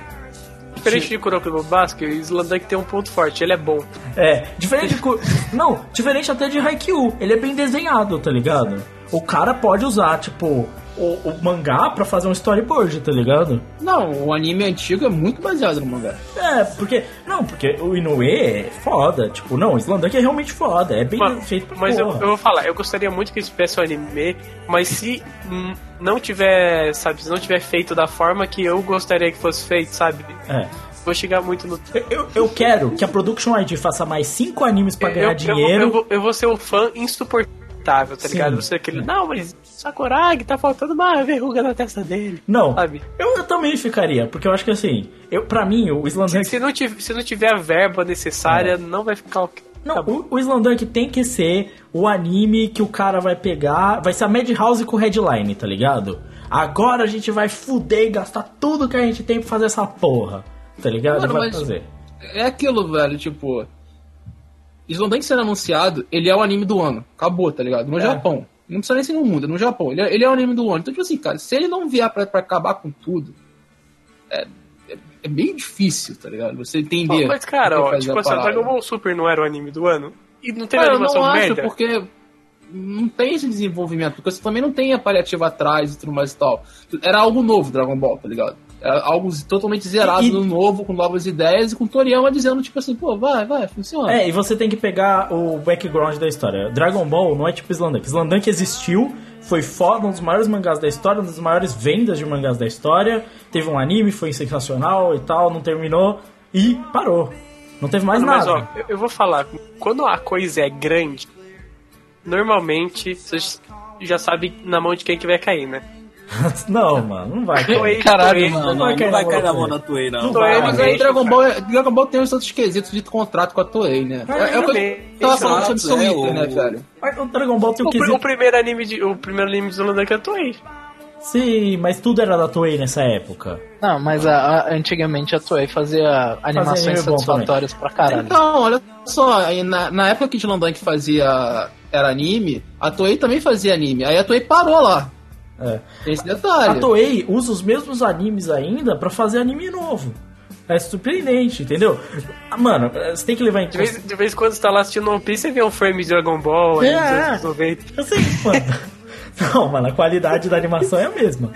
B: Diferente de Kuroko no Basque, o Slandunk tem um ponto forte, ele é bom.
A: é, diferente de, não, diferente até de Haikyuu, ele é bem desenhado, tá ligado? O cara pode usar, tipo, o, o mangá pra fazer um storyboard, tá ligado?
C: Não, o anime antigo é muito baseado no mangá.
A: É, porque. Não, porque o Inoue é foda. Tipo, não, o Slandunk é realmente foda. É bem
B: Mano,
A: feito pra
B: mas eu,
A: porra.
B: eu vou falar, eu gostaria muito que eles tivessem um anime, mas se não tiver, sabe, se não tiver feito da forma que eu gostaria que fosse feito, sabe?
A: É.
B: vou chegar muito no.
A: Eu, eu, quero que a Production ID faça mais cinco animes pra ganhar
B: eu, eu vou-
A: dinheiro.
B: Eu, vou, eu vou ser um fã insuportável, tá
A: Sim.
B: ligado? Você aquele. Não, mas Sakuragi tá faltando uma verruga na testa dele.
A: Não,
B: Sabe?
A: eu, eu também ficaria, porque eu acho que assim, eu, pra mim, o Islandunk.
B: Se não, tiver, se não tiver a verba necessária, não vai ficar ok.
A: Não,
B: Tá
A: o, o Islandunk tem que ser o anime que o cara vai pegar. Vai ser a Madhouse com headline, tá ligado? Agora a gente vai fuder e gastar tudo que a gente tem pra fazer essa porra. Tá ligado?
C: Mano,
A: vai fazer.
C: É aquilo, velho, tipo. Slandank sendo anunciado, ele é o anime do ano. Acabou, tá ligado? No
A: É.
C: Japão. Não precisa nem ser no mundo, é no Japão. Ele é, ele é o anime do ano. Então, tipo assim, cara, se ele não vier pra, pra acabar com tudo, é, é, é meio difícil, tá ligado? Você entender.
B: Mas, cara, ó, tipo assim. Dragon Ball Super não era o anime do ano? E não teve
C: Cara, eu
B: animação
C: não acho,
B: merda?
C: porque não tem esse desenvolvimento, porque você também não tem a paliativa atrás e tudo mais e tal. Era algo novo Dragon Ball, tá ligado? Era algo totalmente zerado
A: E-
C: no novo, com novas ideias e com Toriyama dizendo, tipo assim, pô, vai, vai, funciona.
A: É, e você tem que pegar o background da história. Dragon Ball não é tipo Slandunk. Slandunk existiu, foi foda, um dos maiores mangás da história, uma das maiores vendas de mangás da história. Teve um anime, foi sensacional e tal, não terminou e parou. Não teve mais
B: Mano, mas
A: nada.
B: ó, eu, eu vou falar, quando a coisa é grande, normalmente você já sabe na mão de quem que vai cair, né?
A: não, mano, não vai.
B: Toei-
F: Caralho,
B: Toei-
F: mano.
D: Não, não,
A: vai cair
D: não vai
A: na
D: cair na
A: mão
D: da Toei, não.
A: Vai,
C: mas aí Dragon Ball, é- Dragon Ball tem os outros quesitos de contrato com a Toei, né?
A: Ah,
C: É, é o que
B: também.
C: eu tava falando sobre Soul
D: é,
C: né,
D: o-
C: velho?
A: Mas o Dragon Ball tem o
B: O,
A: quesito.
B: o primeiro anime de, o primeiro anime de Zolandank é Toei.
A: Sim, mas tudo era da Toei nessa época.
F: Não, mas a- a- antigamente a Toei fazia animações
A: bom
F: satisfatórias pra caralho.
C: Então, olha só, aí na, na época que Slandank fazia era anime, a Toei também fazia anime. Aí a Toei parou lá.
A: É.
C: Tem esse
A: A
C: detalhe.
A: Toei usa os mesmos animes ainda pra fazer anime novo. É surpreendente, entendeu? Mano, você tem que levar em
B: De
A: conta.
B: vez, de vez em quando você tá lá assistindo One Piece, você vê um frame de Dragon Ball aí
A: É.
B: dos anos 90.
A: Eu sei, mano. Não, mano, a qualidade da animação é a mesma.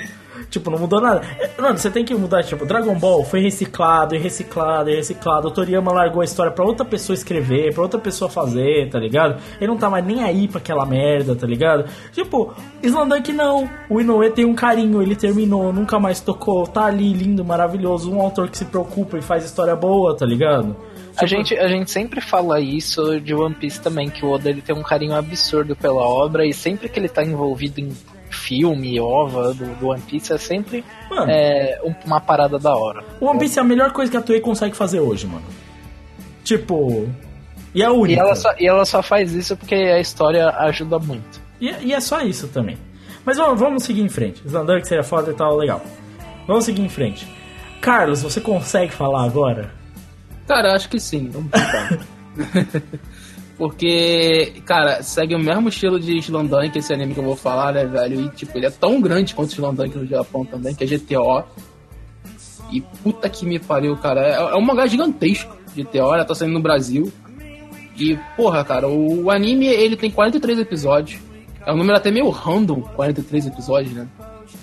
A: Tipo, não mudou nada. Mano, você tem que mudar, tipo, Dragon Ball foi reciclado e reciclado e reciclado. O Toriyama largou a história pra outra pessoa escrever, pra outra pessoa fazer, tá ligado? Ele não tá mais nem aí pra aquela merda, tá ligado? Tipo, Slandunk não. O Inoue tem um carinho, ele terminou, nunca mais tocou, tá ali, lindo, maravilhoso. Um autor que se preocupa e faz história boa, tá ligado?
F: A gente, a gente sempre fala isso de One Piece também, que o Oda ele tem um carinho absurdo pela obra e sempre que ele tá envolvido em filme, ova do, do One Piece, é sempre
A: Mano,
F: é, um- uma parada da hora.
A: o One Piece é a melhor coisa que a Toei consegue fazer hoje, mano. Tipo. E é a única.
F: E ela, só, e ela só faz isso porque a história ajuda muito.
A: E, e é só isso também. Mas vamos, vamos seguir em frente. Slandunk seria foda e tal, legal. Vamos seguir em frente. Carlos, você consegue falar agora?
C: Cara, acho que sim. Vamos tentar. Porque, cara, segue o mesmo estilo de Slandank, esse anime que eu vou falar, né, velho? E, tipo, ele é tão grande quanto Slandank no Japão também, que é GTO. E puta que me pariu, cara. É, é um mangá gigantesco, GTO, né? Tá saindo no Brasil. E, porra, cara, o anime, ele tem 43 episódios. É um número até meio random, 43 episódios, né?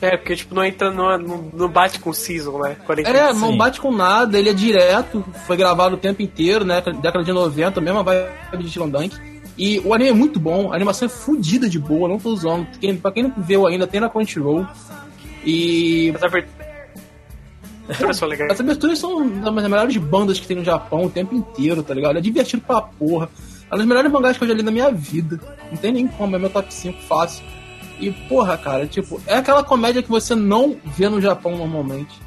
B: É, porque tipo, não entra, não, não, bate com o season, né? 40.
C: É, não bate com nada, ele é direto, foi gravado o tempo inteiro, né? Década de 90, mesma vibe de Slandank. E o anime é muito bom, a animação é fodida de boa, não tô usando. Quem, pra quem não viu ainda, tem na Crunchyroll. E
B: As aberturas são legais.
C: as aberturas são das melhores bandas que tem no Japão o tempo inteiro, tá ligado? É divertido pra porra. É uma das melhores mangás que eu já li na minha vida. Não tem nem como, é meu top 5 fácil. E, porra, cara, tipo, é aquela comédia que você não vê no Japão normalmente.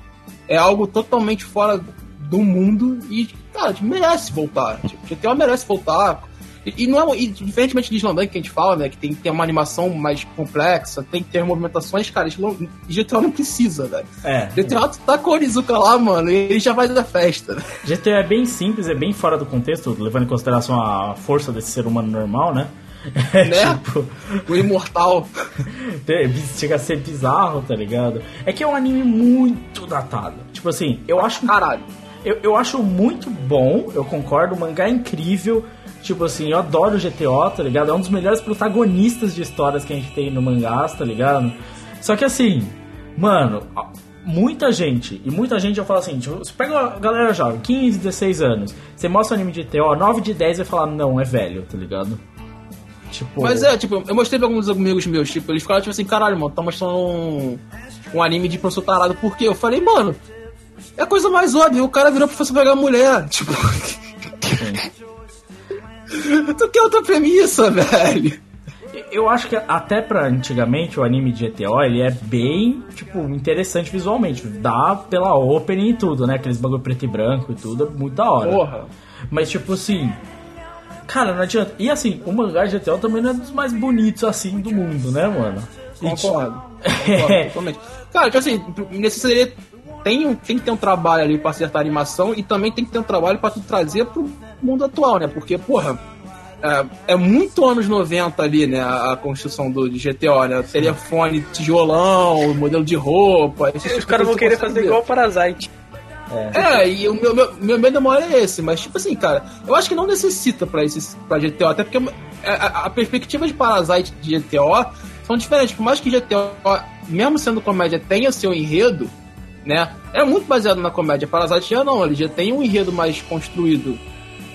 C: É algo totalmente fora do mundo e, cara, tipo, merece voltar. Tipo, GTA merece voltar. E, e não é, e, diferentemente de Slandank que a gente fala, né, que tem que ter uma animação mais complexa, tem que ter movimentações, cara, GTA não precisa, velho.
A: É.
C: GTA tá com o Onizuka lá, mano, e ele já vai da festa.
A: GTA é bem simples, é bem fora do contexto, levando em consideração a força desse ser humano normal, né? É,
C: Né?
A: tipo,
C: O imortal.
A: chega a ser bizarro, tá ligado? É que é um anime muito datado. Tipo assim, eu acho
C: Caralho.
A: Eu, eu acho muito bom, eu concordo, o mangá é incrível. Tipo assim, eu adoro o GTO, tá ligado? É um dos melhores protagonistas de histórias que a gente tem no mangás, tá ligado? Só que assim, mano, muita gente, e muita gente já fala assim, tipo, você pega a galera jovem, 15, 16 anos, você mostra o anime de GTO, 9 de 10 vai falar, não, é velho, tá ligado? Tipo.
C: Mas é, tipo, eu mostrei pra alguns amigos meus, tipo, eles ficaram tipo assim, caralho, mano, tá mostrando um, um anime de professor tarado, por quê? Eu falei, mano, É a coisa mais óbvia, o cara virou professor pegar mulher. Tipo. tu quer outra premissa, velho?
A: Eu acho que até pra antigamente o anime de GTO ele é bem, tipo, interessante visualmente. Dá pela opening e tudo, né? Aqueles bagulho preto e branco e tudo, é muito da hora.
C: Porra.
A: Mas tipo assim. Cara, não adianta. E assim, o mangá de GTO também não é dos mais bonitos assim do mundo, né, mano? E,
C: Concordo. Concordo totalmente. Cara, tipo assim, necessaria. Tem, um- tem que ter um trabalho ali pra acertar a animação e também tem que ter um trabalho pra tu trazer pro mundo atual, né? Porque, porra, é, é muito anos 90 ali, né? A, a construção do de GTO, né? Telefone, tijolão, modelo de roupa. esses
B: Os caras vão querer
C: que
B: fazer igual o Parasite.
C: É, e o meu, meu, meu medo maior é esse, mas tipo assim, cara, eu acho que não necessita pra, esse, pra GTO, até porque a, a- a perspectiva de Parasite de GTO são diferentes. Por mais que GTO, mesmo sendo comédia, tenha seu enredo, né? É muito baseado na comédia. Parasite já não, ele já tem um enredo mais construído,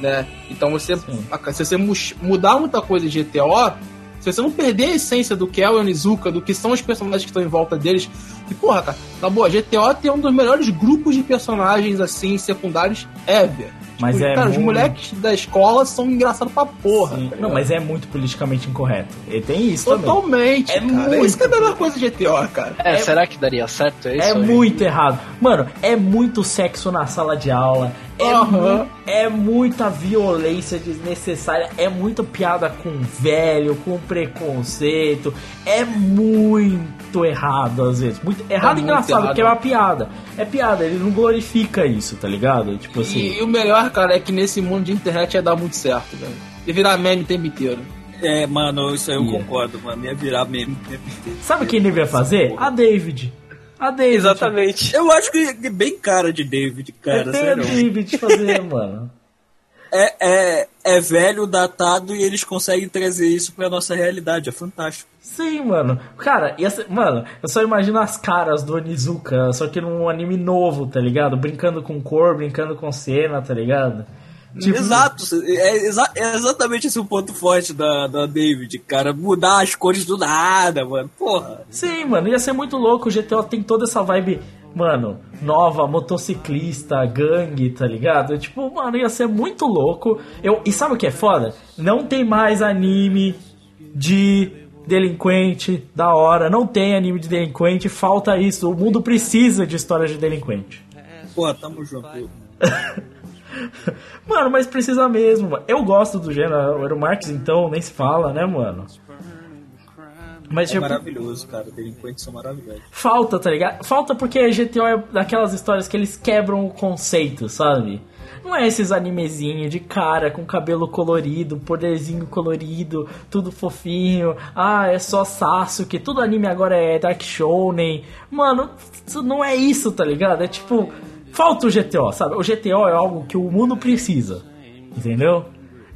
C: né? Então você,
A: Sim.
C: se você mu- mudar muita coisa em GTO, se você não perder a essência do que é o Onizuka, do que são os personagens que estão em volta deles, e porra, cara, na boa, GTO tem um dos melhores grupos de personagens assim, secundários ever.
A: Mas
C: Tipo,
A: é
C: cara, os
A: muito-
C: moleques da escola são engraçados pra porra.
A: Sim.
C: tá
A: Não, mas é muito politicamente incorreto. E tem isso também.
C: Totalmente,
A: É
C: cara.
A: muito.
C: Isso que é a melhor coisa de GTO, cara.
F: É, será que daria certo isso?
A: É
F: aí?
A: muito errado. Mano, é muito sexo na sala de aula. É, mu- é muita violência desnecessária. É muita piada com velho, com preconceito. É muito errado às vezes. Muito errado e
C: muito
A: engraçado,
C: errado.
A: porque é uma piada. É piada, ele não glorifica isso, tá ligado? Tipo assim.
C: E, e o melhor, cara, é que nesse mundo de internet ia dar muito certo, velho. Ia virar meme o tempo inteiro.
D: É, mano, isso aí eu
A: Ia.
D: concordo, mano. Ia virar meme.
A: Sabe quem devia fazer? A David. A David.
B: Exatamente.
D: Eu acho que é bem cara de David, cara,
A: É a
D: sério.
A: David fazer, mano.
D: É, é, é velho, datado e eles conseguem trazer isso pra nossa realidade. É fantástico.
A: Sim, mano. Cara, ser- mano, eu só imagino as caras do Onizuka, só que num anime novo, tá ligado? Brincando com cor, brincando com cena, tá ligado? Tipo,
D: Exato. É, exa- é exatamente esse o ponto forte da, da David, cara. Mudar as cores do nada, mano. Porra.
A: Sim, mano, ia ser muito louco. O GTO tem toda essa vibe, mano, nova, motociclista, gangue, tá ligado? Tipo, mano, ia ser muito louco. Eu, e sabe o que é foda? Não tem mais anime de delinquente da hora. Não tem anime de delinquente, falta isso. O mundo precisa de histórias de delinquente.
D: Porra, tamo junto.
A: Mano, mas precisa mesmo. mano. Eu gosto do gênero. O Eero Marx, então, nem se fala, né, mano? Mas,
D: É
A: tipo,
D: maravilhoso, cara. Delinquentes são maravilhosos.
A: falta, tá ligado? Falta porque GTO é daquelas histórias que eles quebram o conceito, sabe? Não é esses animezinhos de cara com cabelo colorido, poderzinho colorido, tudo fofinho. Ah, é só Sasuke. Tudo anime agora é Dark Shounen. Mano, isso não é isso, tá ligado? É tipo, falta o GTO, sabe? O GTO é algo que o mundo precisa. Entendeu?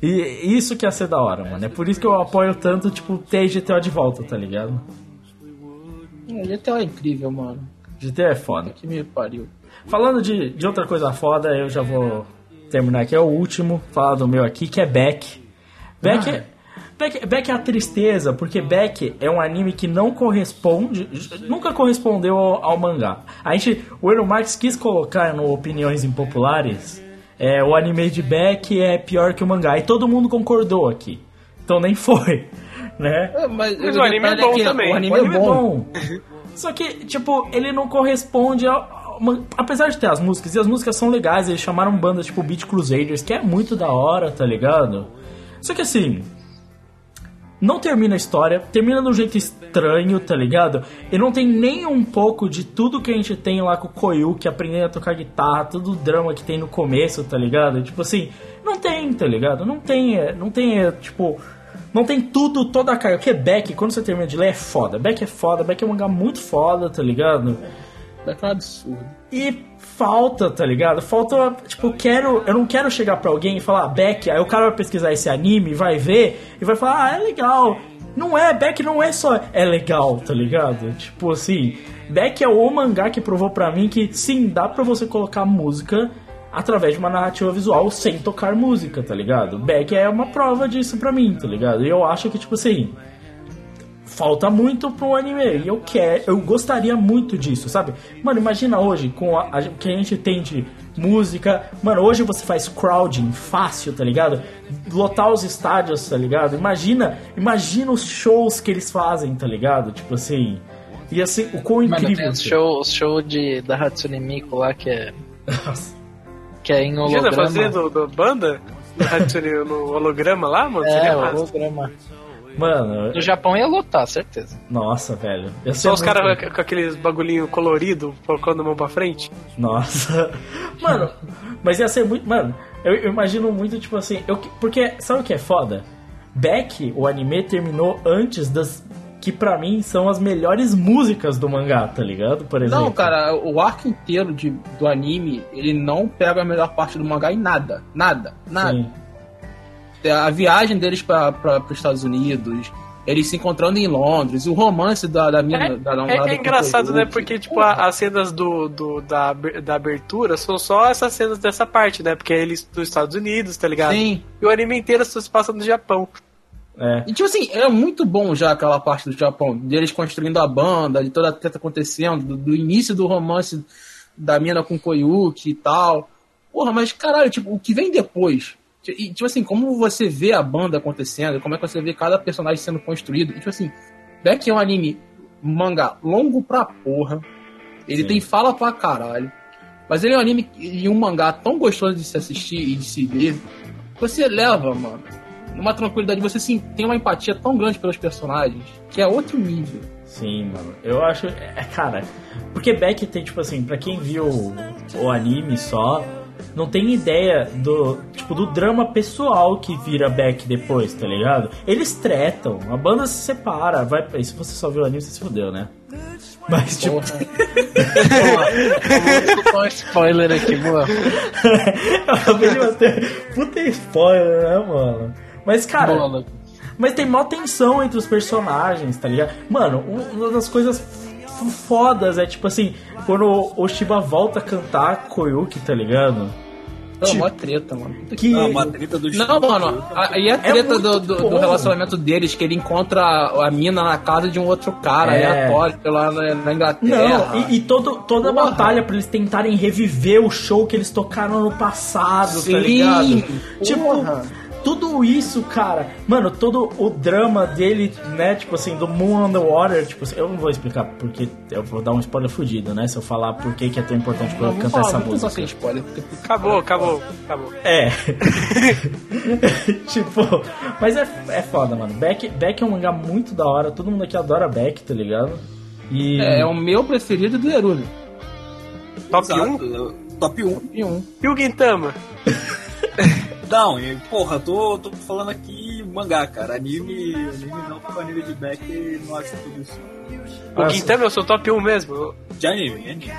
A: E isso que ia ser da hora, mano. É por isso que eu apoio tanto, tipo, ter GTO de volta, tá ligado?
C: É, GTO é incrível, mano.
A: GTO é foda.
C: Que me pariu.
A: Falando de, de outra coisa foda, eu já vou terminar aqui. É o último, falar do meu aqui, que é Beck. Beck, é, Beck, Beck é a tristeza, porque Beck é um anime que não corresponde, nunca correspondeu ao, ao mangá. A gente, o Eero Marx quis colocar no Opiniões Impopulares, é, o anime de Beck é pior que o mangá, e todo mundo concordou aqui. Então nem foi, né?
C: É, mas
B: Mas o anime é bom também.
C: O anime,
A: O anime
C: é bom.
A: Só que, tipo, ele não corresponde ao. Apesar de ter as músicas, e as músicas são legais, eles chamaram bandas tipo Beat Crusaders, que é muito da hora, tá ligado? Só que assim. Não termina a história, termina de um jeito estranho, tá ligado? E não tem nem um pouco de tudo que a gente tem lá com o Koyuki aprendendo a tocar guitarra, todo o drama que tem no começo, tá ligado? Tipo assim, não tem, tá ligado? Não tem, é, não tem, é, tipo, não tem tudo, toda a carga. Porque Beck, quando você termina de ler, é foda. Beck é foda, Beck é um mangá muito foda, tá ligado?
C: É um absurdo.
A: E falta, tá ligado? Falta, tipo, eu quero, eu não quero chegar pra alguém e falar Beck, aí o cara vai pesquisar esse anime, vai ver e vai falar, ah, é legal. Não é, Beck não é só é legal, tá ligado? Tipo assim, Beck é o mangá que provou pra mim que sim, dá pra você colocar música através de uma narrativa visual sem tocar música, tá ligado? Beck é uma prova disso pra mim, tá ligado? E eu acho que, tipo assim, falta muito pro anime. E eu quero, eu gostaria muito disso, sabe? Mano, imagina hoje com a, a- o que a gente tem de música. Mano, hoje você faz crowding fácil, tá ligado? Lotar os estádios, tá ligado? Imagina, imagina os shows que eles fazem, tá ligado? Tipo assim, ia ser o quão
F: Mano,
A: incrível.
F: tem os show, os show de, da Hatsune Miku lá que é,
A: Nossa.
F: que é em
B: Imagina
F: holograma.
B: fazer do, do banda no, Hatsune- no holograma lá, mano? Seria
F: É,
B: massa.
A: Mano,
F: No Japão ia lotar, certeza.
A: nossa, velho. Ia ser
B: Só os caras com aqueles bagulhinho colorido, colocando a mão pra frente.
A: Nossa. Mano, mas ia ser muito. Mano, eu, eu imagino muito, tipo assim. Eu, porque, sabe o que é foda? Beck, o anime, terminou antes das. Que pra mim são as melhores músicas do mangá, tá ligado? Por exemplo.
C: Não, cara, o arco inteiro de, do anime, ele não pega a melhor parte do mangá em nada. Nada, nada.
A: Sim.
C: A viagem deles para os Estados Unidos, eles se encontrando em Londres, o romance da, da minha
B: É,
C: da
B: é- é engraçado, né? Porque, tipo, a- as cenas do, do- da, da abertura são só essas cenas dessa parte, né? Porque é eles dos Estados Unidos, tá ligado?
C: Sim.
B: E o anime inteiro se passa no Japão.
A: É.
C: E tipo assim, é muito bom já aquela parte do Japão, deles construindo a banda, de toda a treta acontecendo, do, do início do romance da mina com Koyuki e tal. Porra, mas caralho, tipo, o que vem depois? E, tipo assim, como você vê a banda acontecendo, como é que você vê cada personagem sendo construído. E, tipo assim, Beck é um anime mangá longo pra porra. Ele
A: Sim.
C: tem fala pra caralho. Mas ele é um anime e um mangá tão gostoso de se assistir e de se ver. Você leva, mano, numa tranquilidade. Você sim, tem uma empatia tão grande pelos personagens que é outro nível.
A: Sim, mano. Eu acho. É, cara. Porque Beck tem, tipo assim, pra quem viu o anime só, não tem ideia do. Tipo, do drama pessoal que vira Beck depois, tá ligado? Eles tretam, a banda se separa. Vai, e se você só viu o anime, você se fudeu, né? Mas, tipo.
F: Dar um spoiler aqui, boa.
A: eu acabei de bater. Puta spoiler, né, mano? Mas, cara.
F: Boa,
A: Mas tem mó tensão entre os personagens, tá ligado? Mano, um- uma das coisas fodas é tipo assim, quando o Shiba volta a cantar Koyuki, tá ligado?
C: É
A: Tipo,
C: uma treta, mano.
A: Que.
D: Ah, uma treta do
C: Não, mano, a- e a treta do,
A: muito
C: do,
A: bom.
C: do relacionamento deles, que ele encontra a, mina na casa de um outro cara
A: É.
C: aleatório lá na, na Inglaterra.
A: Não, e, e todo, toda a batalha pra eles tentarem reviver o show que eles tocaram no passado, tá
C: Sim,
A: ligado?
C: porra.
A: Tipo, tudo isso, cara. Mano, todo o drama dele, né? Tipo assim, do Moon on the Water. Tipo assim, eu não vou explicar porque eu vou dar um spoiler fudido, né? Se eu falar por que que é tão importante pra eu cantar
C: falar,
A: essa música.
C: sem spoiler. Porque,
B: Acabou, acabou, acabou.
A: É. tipo, mas é, é foda, mano. Beck, Beck é um mangá muito da hora. Todo mundo aqui adora Beck, tá ligado? E.
C: É, é o meu preferido do Erune.
B: Top 1?
D: Exato, Top 1.
C: E um.
B: E o Gintama?
D: Não, e, porra, tô, tô falando aqui mangá, cara. Anime, anime não, porque o anime de Beck não acho tudo isso.
B: O é o seu top 1 mesmo?
D: De anime, anime.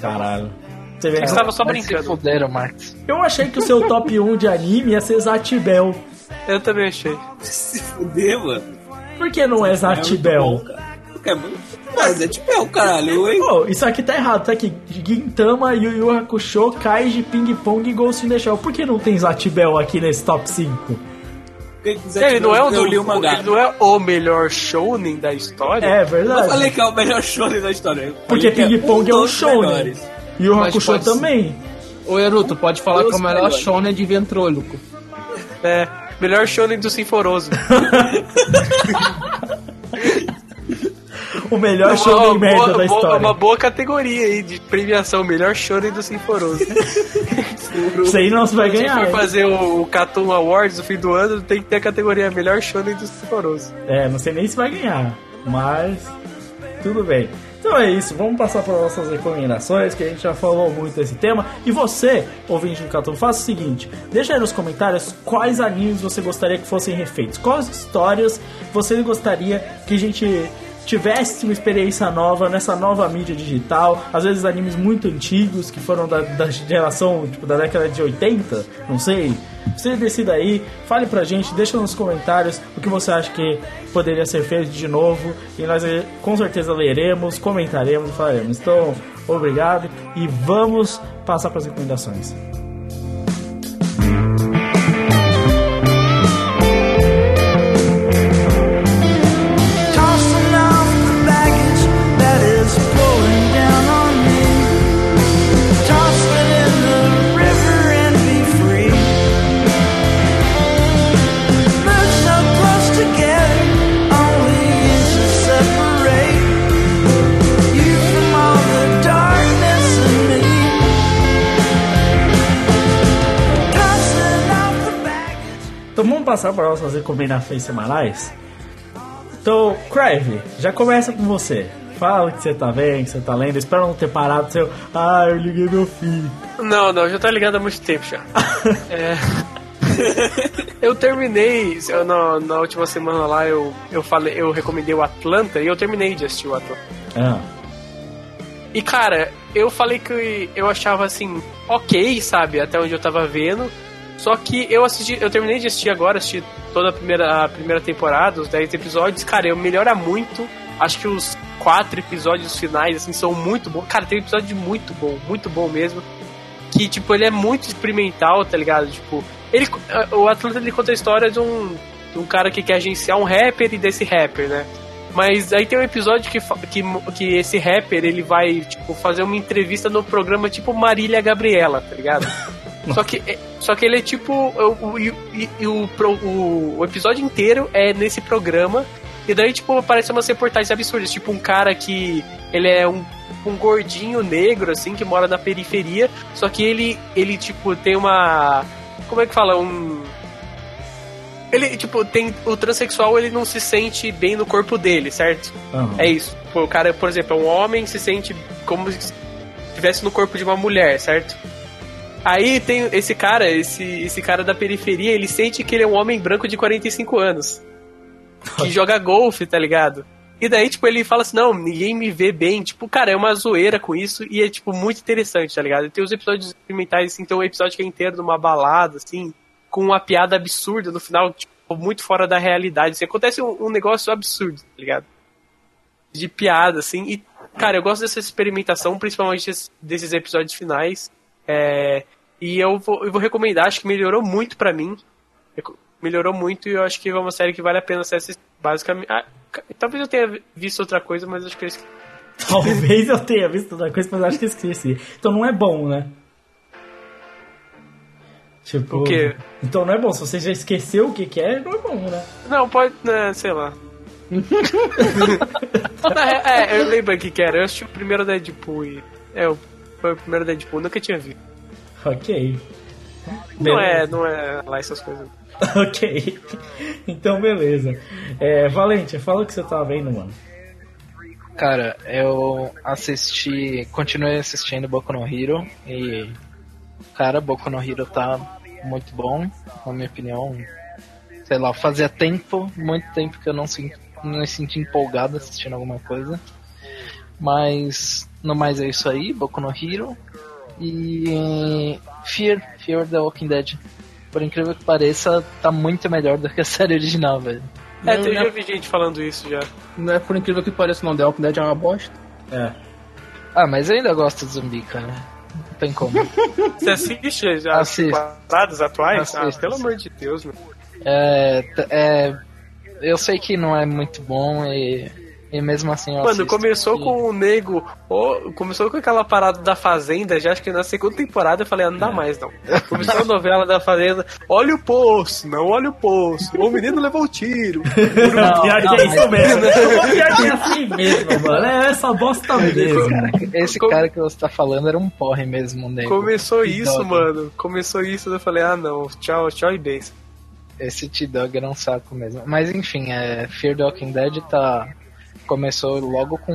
A: Caralho. Você vê
B: estava só
F: Vai se
B: brincando.
F: fuderam, Marcos.
A: Eu achei que o seu top 1 de anime ia ser Zatibel.
B: Eu também achei.
D: Se fuder, mano.
A: Por que não é
D: É
A: Zatibel?
D: Porque é muito. Mas é tipo, é o caralho, hein?
A: Pô, isso aqui tá errado, tá aqui. Gintama, Yu Yu Hakusho, Kaiji, Ping Pong e Ghost in the Shell. Por que não tem Zatibel aqui nesse top 5?
D: Quem quiser
B: Ele não é o do,
D: eu o
B: ele não é o melhor shounen da história?
A: É
D: Eu
A: verdade.
D: falei que é o melhor shonen da história. Eu
A: Porque
D: que
A: Ping Pong é um né?
D: melhores.
A: Yu Yu
C: Mas
A: Hakusho
C: ser.
A: também.
C: Ô Eruto, pode falar
D: Eu
C: que é o melhor
D: sei,
C: shonen de ventróloco.
B: É, melhor shounen do Sinforoso.
A: O melhor
B: Uma-
A: show
B: uma
A: de merda
B: boa-
A: da história.
B: Uma boa categoria aí de premiação, melhor shounen do Sinforoso.
A: Isso aí não se vai
B: Se
A: ganhar.
B: for
A: hein?
B: fazer o, o Cartoon Awards no fim do ano, tem que ter a categoria melhor shounen do Sinforoso.
A: É, não sei nem se vai ganhar. Mas tudo bem. Então é isso, vamos passar para nossas recomendações, que a gente já falou muito desse tema. E você, ouvinte do Catum, faça o seguinte: deixa aí nos comentários quais animes você gostaria que fossem refeitos, quais histórias você gostaria que a gente tivesse uma experiência nova nessa nova mídia digital, às vezes animes muito antigos que foram da, da geração, tipo, da década de 80, não sei. Você decida aí, fale pra gente, deixa nos comentários o que você acha que poderia ser feito de novo e nós eh, com certeza leremos, comentaremos e falaremos. Então, obrigado e vamos passar para as recomendações. Passar para nossas recomendações semanais. Então, Crave, já começa com você. Fala o que você tá vendo, que você tá lendo. Espero não ter parado seu. Ah, eu liguei meu filho.
B: Não, não, já tá ligado há muito tempo já. É. eu terminei, eu, na, na última semana lá, eu, eu falei, eu recomendei o Atlanta e eu terminei de assistir o Atlanta.
A: Ah,
B: E cara, eu falei que eu achava assim, ok, sabe, até onde eu tava vendo. Só que eu assisti, eu terminei de assistir agora, assisti toda a primeira, a primeira temporada, os 10 episódios, cara, eu melhora muito. Acho que os quatro episódios finais, assim, são muito bons. Cara, tem um episódio muito bom, muito bom mesmo. Que, tipo, ele é muito experimental, tá ligado? Tipo, ele, o Atlanta ele conta a história de um, de um cara que quer agenciar um rapper e desse rapper, né? Mas aí tem um episódio que, que, que esse rapper ele vai, tipo, fazer uma entrevista no programa tipo Marília Gabriela, tá ligado? só, que, é- só que ele é tipo. O, o, o, o, episódio inteiro é nesse programa. E daí, tipo, aparece umas reportagens absurdas. Tipo, um cara que. Ele é um, um gordinho negro, assim, que mora na periferia. Só que ele, ele tipo, tem uma. Como é que fala? Um. Ele, tipo, tem. O transexual ele não se sente bem no corpo dele, certo?
A: aham.
B: É isso. O cara, por exemplo, é um homem se sente como se estivesse no corpo de uma mulher, certo? Aí tem esse cara, esse, esse cara da periferia, ele sente que ele é um homem branco de 45 anos. Que joga golfe, tá ligado? E daí, tipo, ele fala assim, não, ninguém me vê bem. Tipo, cara, é uma zoeira com isso e é, tipo, muito interessante, tá ligado? Tem os episódios experimentais, assim, tem um episódio que é inteiro numa balada, assim, com uma piada absurda no final, tipo, muito fora da realidade. Assim, acontece um, um negócio absurdo, tá ligado? de piada, assim. E, cara, eu gosto dessa experimentação, principalmente des- desses episódios finais. É, e eu vou, eu vou recomendar, acho que melhorou muito pra mim. Melhorou muito e eu acho que é uma série que vale a pena ser. Basicamente. ah, talvez eu tenha visto outra coisa, mas acho que eu esqueci.
A: Talvez eu tenha visto outra coisa, mas acho que esqueci. Então não é bom, né? Tipo.
B: O quê?
A: Então não é bom. Se você já esqueceu o que, que é, não é bom, né?
B: Não, pode. Né, sei lá. é, é, eu lembro o que que era. Eu assisti o primeiro Deadpool e. É, foi o primeiro Deadpool, nunca tinha visto.
A: Ok.
B: Não é,
A: Beleza.
B: não é lá essas coisas.
A: ok. Então beleza. É, Valente, fala o que você tá vendo, mano.
F: Cara, eu assisti, continuei assistindo Boku no Hero e cara, Boku no Hero tá muito bom, na minha opinião. Sei lá, fazia tempo, muito tempo que eu não, senti- não me senti empolgado assistindo alguma coisa. Mas no mais é isso aí, Boku no Hero e Fear, Fear the Walking Dead. Por incrível que pareça, tá muito melhor do que a série original, velho.
B: É, eu já vi gente falando isso já.
C: Não é por incrível que pareça, não. The Walking Dead é uma bosta.
A: É.
F: Ah, mas eu ainda gosto de zumbi, cara. Não tem como.
B: Você assiste as
F: Assisto.
B: temporadas atuais?
F: Assisto,
B: ah, pelo amor de Deus, meu.
F: É, é, eu sei que não é muito bom e, e mesmo assim eu
B: Mano,
F: assisto,
B: começou
F: e-
B: com o nego. começou com aquela parada da Fazenda, já acho que na segunda temporada eu falei, ah, não dá mais não. Começou a novela da Fazenda, olha o poço, não olha o poço. O menino levou o tiro.
F: Não,
A: Pior
F: não,
A: é isso mesmo. É assim mesmo, mano. É essa bosta mesmo.
F: Esse
B: Co-
F: cara que você tá falando era um porre mesmo, nego.
B: Começou
F: Que
B: isso,
F: dog.
B: mano. Começou isso, eu falei, ah não, tchau, tchau e beijo.
F: Esse T-Dog era um saco mesmo. Mas enfim, é, Fear the Walking Dead tá. Começou logo com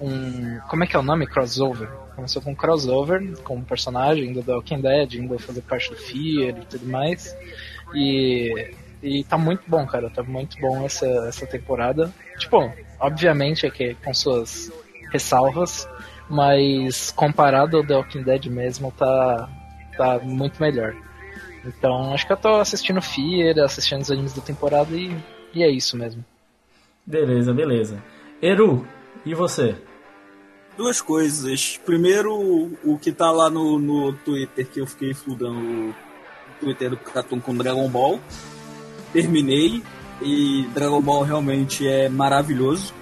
F: um. Como é que é o nome? Crossover. Começou com crossover com um personagem do The Walking Dead, indo fazer parte do Fear e tudo mais. E. E tá muito bom, cara. Tá muito bom essa, essa temporada. Tipo, obviamente é que com suas ressalvas, mas comparado ao The Walking Dead mesmo, tá, tá muito melhor. Então, acho que eu tô assistindo Fear, assistindo os animes da temporada e, e é isso mesmo.
A: Beleza, beleza. Eru, e você?
D: Duas coisas. Primeiro, o que tá lá no, no Twitter, que eu fiquei fludando o Twitter do Cartoon com Dragon Ball. Terminei. E Dragon Ball realmente é maravilhoso.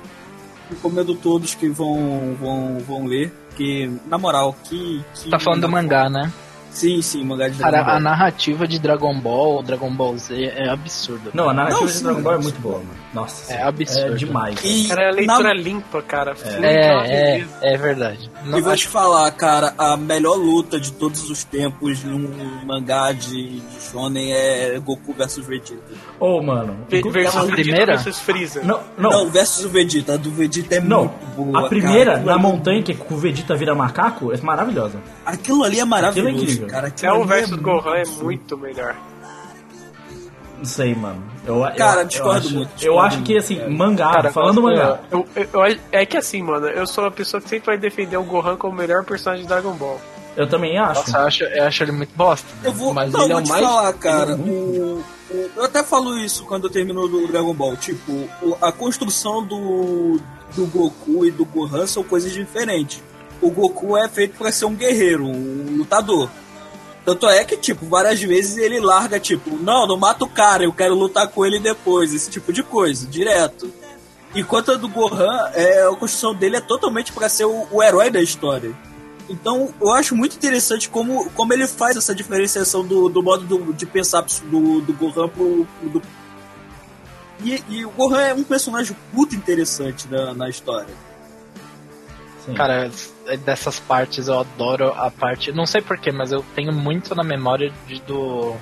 D: Recomendo todos que vão, vão, vão ler. Que, na moral, que. que
F: Tá falando do mangá, né?
D: Sim, sim, mangá de
F: Cara,
D: Dragon Ball.
F: a narrativa de Dragon Ball, Dragon Ball Z é absurda.
A: Não, a narrativa
D: Não,
A: de Dragon Ball é muito boa, mano. Nossa.
F: É absurdo.
A: É demais.
D: E,
B: Cara, é a
D: na-
B: leitura limpa, cara.
F: É,
B: beleza.
F: é, é verdade. Não,
D: E vou
F: acho
D: te falar, cara, a melhor luta de todos os tempos num mangá de, de shonen é Goku versus Vegeta.
A: Ô, mano.
B: Ve-
A: Goku-
B: Versus
F: a
B: Vegeta
F: primeira?
B: versus Freeza.
A: Não,
D: Não,
A: não.
D: versus o Vegeta. A do Vegeta é
A: Não,
D: muito boa.
A: a primeira,
D: cara.
A: na montanha, que o Vegeta vira macaco, é maravilhosa.
D: Aquilo ali é maravilhoso,
A: Aquilo é incrível.
D: Cara. Aquilo
B: É o
D: ali
B: versus
D: muito
B: Gohan é muito melhor.
A: Não sei, mano. Eu,
D: Cara,
A: eu,
D: discordo
A: eu acho,
D: muito,
A: Eu
D: discordo
A: acho que, assim,
D: cara.
A: mangá,
F: Cara,
A: falando mangá.
B: Eu, eu- eu- é que assim, mano, eu sou uma pessoa que sempre vai defender o Gohan como o melhor personagem de Dragon Ball.
A: Eu também acho.
F: Nossa, eu acho, eu acho ele muito bosta.
D: Eu vou,
C: Mas
D: não,
C: ele é
D: vou
C: o
D: te
C: mais-
D: falar, cara.
C: é muito
D: o, o- eu até falo isso quando eu termino do Dragon Ball. Tipo, o- a construção do, do Goku e do Gohan são coisas diferentes. O Goku é feito pra ser um guerreiro, um lutador. Tanto é que, tipo, várias vezes ele larga, tipo, não, não mata o cara, eu quero lutar com ele depois, esse tipo de coisa, direto. Enquanto a do Gohan, é, a construção dele é totalmente pra ser o, o herói da história. Então, eu acho muito interessante como, como ele faz essa diferenciação do, do modo do- de pensar do, do Gohan pro do... E, e o Gohan é um personagem muito interessante na, na história.
A: Sim.
F: Cara, dessas partes eu adoro a parte. Não sei porquê, mas eu tenho muito na memória de- do,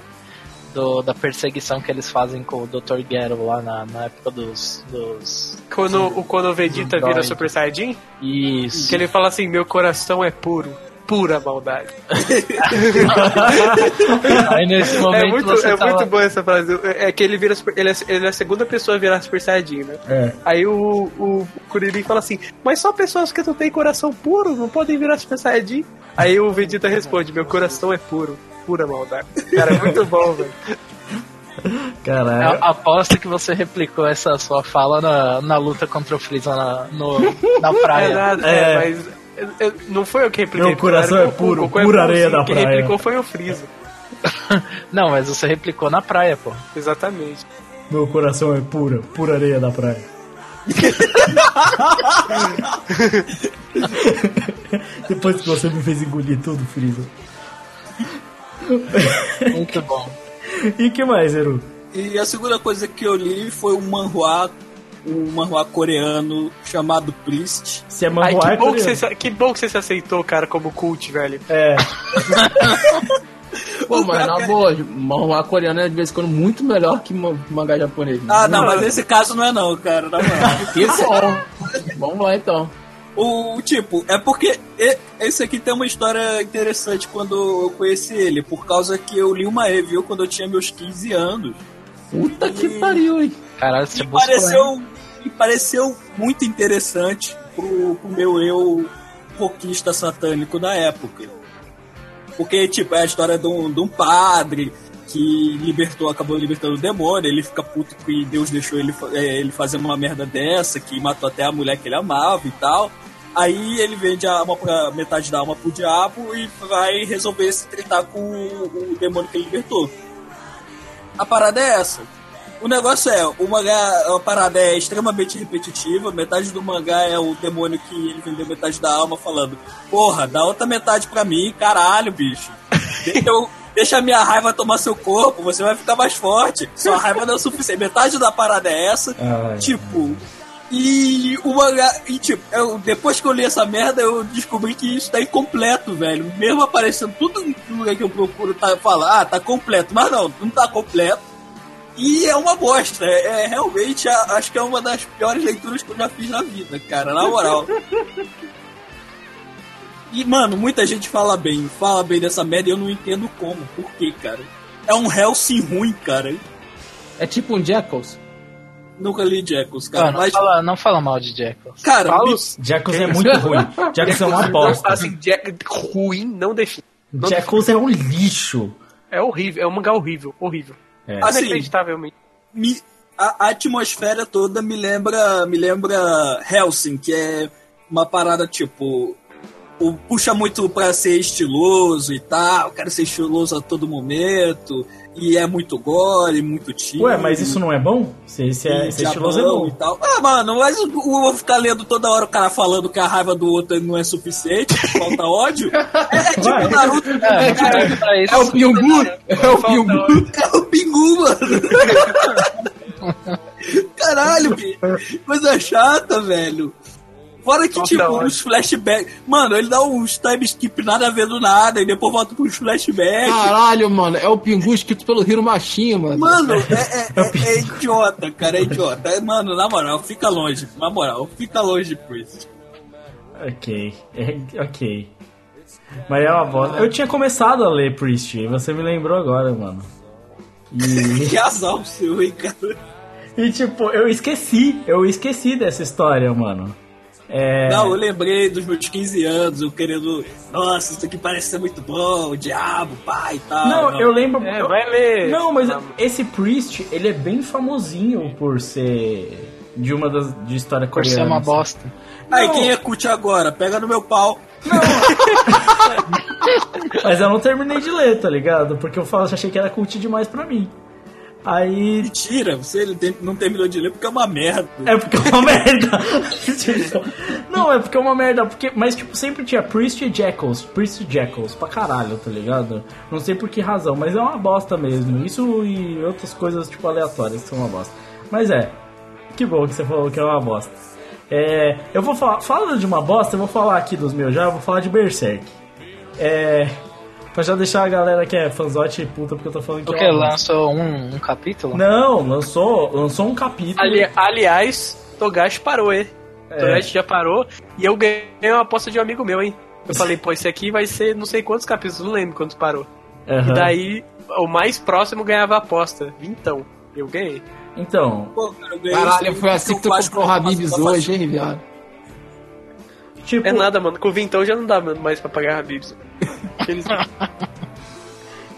F: do- da perseguição que eles fazem com o Dr. Gero lá na, na época dos. dos...
B: Quando, o, quando o Vegeta vira. Super Saiyajin,
F: Isso.
B: que ele fala assim, meu coração é puro. Pura maldade.
F: Aí nesse momento
B: É, muito,
F: você
B: é
F: tá
B: muito boa essa frase. É que ele vira ele, é, ele é a segunda pessoa a virar Super Saiyajin, né?
A: É.
B: Aí o, o Kuririn fala assim, mas só pessoas que não têm coração puro não podem virar Super Saiyajin. Aí o Vegeta responde, meu coração é puro. Pura maldade. Cara, é muito bom, velho.
A: Caralho.
F: Eu aposto que você replicou essa sua fala na, na luta contra o Freeza na, no, na
B: É
F: praia.
B: nada,
A: É.
B: é, mas é, é, não foi eu que repliquei.
A: Meu coração
B: o
A: é puro,
B: Goku
A: pura areia da
B: Quem
A: praia.
B: replicou foi o Freeza.
F: Não, mas você replicou na praia, pô.
B: Exatamente.
A: Meu coração é pura, pura areia da praia. Depois que você me fez engolir tudo, Freeza.
F: Muito bom.
A: E que mais, Eru?
D: E a segunda coisa que eu li foi um manhua, um manhua coreano chamado Priest.
A: Se é
B: Ai,
A: manhua,
B: que,
A: é
B: bom que, você, se- que bom que você se aceitou, cara, como cult, velho.
A: É,
C: Pô, mas na boa, manhua coreano é de vez em quando muito melhor que ma- mangá japonês.
D: Ah, não, mas nesse caso não é não, cara, na moral.
C: Que bom. Vamos lá então.
D: O tipo, é porque e- esse aqui tem uma história interessante quando eu conheci ele, por causa que eu li uma review quando eu tinha meus 15 anos.
C: Puta que pariu, hein?
F: Caralho, você
D: E
F: buscou,
D: pareceu, e pareceu muito interessante pro, pro meu eu rockista satânico da época. Porque, tipo, é a história de um, de um padre que libertou, acabou libertando o demônio, ele fica puto que Deus deixou ele, é, ele fazer uma merda dessa, que matou até a mulher que ele amava e tal. Aí ele vende a alma pra, metade da alma pro diabo e vai resolver se tratar com o, o demônio que ele libertou. A parada é essa. O negócio é, o mangá, a parada é extremamente repetitiva, metade do mangá é o demônio que ele vendeu metade da alma falando, porra, dá outra metade pra mim, caralho, bicho. Deixa, eu- deixa a minha raiva tomar seu corpo, você vai ficar mais forte. Sua raiva não é o suficiente. Metade da parada é essa.
A: Ai.
D: Tipo, e o mangá. E tipo, eu, depois que eu li essa merda, eu descobri que isso tá incompleto, velho. Mesmo aparecendo tudo em lugar que eu procuro tá, falar, ah, tá completo. Mas não, não tá completo. E é uma bosta. É, é realmente, a- acho que é uma das piores leituras que eu já fiz na vida, cara, na moral. E, mano, muita gente fala bem, fala bem dessa merda e eu não entendo como. Por quê, cara? É um Hellsing ruim, cara.
C: É tipo um Jackals.
D: Nunca li Jackals, cara.
F: Cara, não,
D: mas,
F: fala, não fala mal de Jackals.
D: cara,
B: Fala
A: Jackals é muito ruim. Jackals é uma aposta.
B: Assim, Jack, ruim não define. Não
A: Jackals é um lixo.
B: É horrível, é um mangá horrível, horrível.
A: É.
D: Assim,
B: Inacreditavelmente.
D: me- a, a atmosfera toda me lembra me lembra Helsing, que é uma parada tipo o- puxa muito pra ser estiloso e tal, quero ser estiloso a todo momento, e é muito gore, muito tiro.
A: Ué, mas isso não é bom? Se, se é,
D: e
A: se é estiloso é bom.
D: e tal. Ah, mano, mas eu eu vou ficar lendo toda hora o cara falando que a raiva do outro não é suficiente, falta ódio. É, é tipo
A: Vai.
D: Naruto,
F: É,
D: cara,
F: isso,
C: É o Pyongu! É o Pyongu!
D: é o Pingu, mano. Caralho, bicho. Coisa chata, velho. Fora que,
B: Falta
D: tipo, os flashbacks. Mano, ele dá uns time skip nada a ver do nada, e depois volta pros flashbacks.
C: Caralho, mano, é o Pingu escrito pelo Hiro Machine, mano.
D: Mano, é, é- é- é idiota, cara, é idiota. É, Mano, na moral, fica longe. Na moral, fica longe de Priest.
A: Ok, é, ok. Mas é uma bosta. Eu tinha começado a ler Priest, e você me lembrou agora, mano. E,
D: Que azar o seu, hein, cara.
A: e tipo, eu esqueci, eu esqueci dessa história, mano. É,
D: Não, eu lembrei dos meus 15 anos, eu querendo. Nossa, isso aqui parece ser muito bom, o diabo, pai e tal.
A: não, eu lembro.
B: É,
A: eu-
B: vai ler.
A: Não, mas
B: Tá.
A: esse Priest, ele é bem famosinho por ser de uma das de história
F: por
A: coreana.
F: ser uma
A: assim.
F: bosta.
D: Aí,
A: Não.
D: quem é cut agora? Pega no meu pau.
A: Mas eu não terminei de ler, tá ligado? Porque eu falo, achei que era cult demais pra mim. Aí.
D: Mentira, você não terminou de ler porque é uma merda.
A: É porque é uma merda. não, é porque é uma merda. Porque, mas, tipo, sempre tinha Priest e Jackals. Priest e Jackals pra caralho, tá ligado? Não sei por que razão, mas é uma bosta mesmo. Isso e outras coisas, tipo, aleatórias que são uma bosta. Mas é. Que bom que você falou que é uma bosta. É, eu vou falar. Falando de uma bosta, eu vou falar aqui dos meus já, eu vou falar de Berserk. É. Pra já deixar a galera que é fanzote puta porque eu tô falando que
F: Porque
A: é
F: lançou um, um capítulo?
A: Não, lançou, lançou um capítulo.
B: Ali- aliás, Togashi parou, hein?
A: É.
B: Togashi já parou e eu ganhei uma aposta de um amigo meu, hein? Eu falei, pô, esse aqui vai ser não sei quantos capítulos, não lembro quantos parou.
A: Aham.
B: E daí, o mais próximo ganhava a aposta. Vintão. Eu ganhei.
A: Então,
D: Pô, cara, eu ganhei
C: Caralho, foi assim que tu
D: o
C: comprou o
D: não
C: Habibs hoje, hein, viado?
A: tipo.
B: É nada, mano. Com vintão já não dá mano, mais pra pagar Habibs. Eles...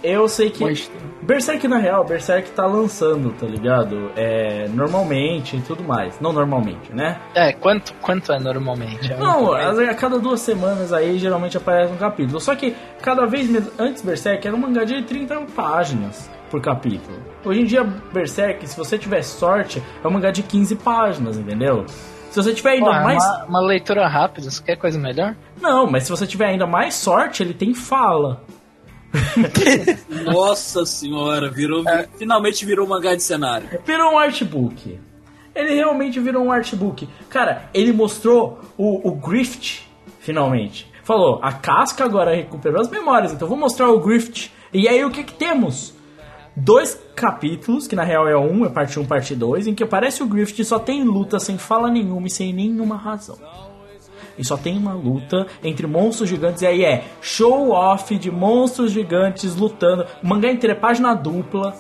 A: Eu sei que.
C: Mas-
A: Berserk na real, Berserk tá lançando, tá ligado? É. Normalmente e tudo mais. Não normalmente, né?
F: É, quanto, quanto é normalmente? É
A: Não, a, a cada duas semanas aí geralmente aparece um capítulo. Só que cada vez menos. Antes Berserk era um mangá de 30 páginas por capítulo. Hoje em dia, Berserk, se você tiver sorte, é um mangá de 15 páginas, entendeu? Se você tiver ainda
F: Pô, é
A: mais.
F: uma, uma leitura rápida, você quer coisa melhor?
A: Não, mas se você tiver ainda mais sorte, ele tem fala.
D: Nossa senhora, virou, finalmente virou mangá de cenário.
A: Virou um artbook. Ele realmente virou um artbook. Cara, ele mostrou o, o Grift, finalmente. Falou, a casca agora recuperou as memórias, então vou mostrar o Grift. E aí o que que temos? Dois capítulos, que na real é um, é parte 1, parte 2, em que aparece o Grift e só tem luta sem fala nenhuma e sem nenhuma razão. E só tem uma luta entre monstros gigantes. E aí é show off de monstros gigantes lutando. O mangá inteiro é página dupla.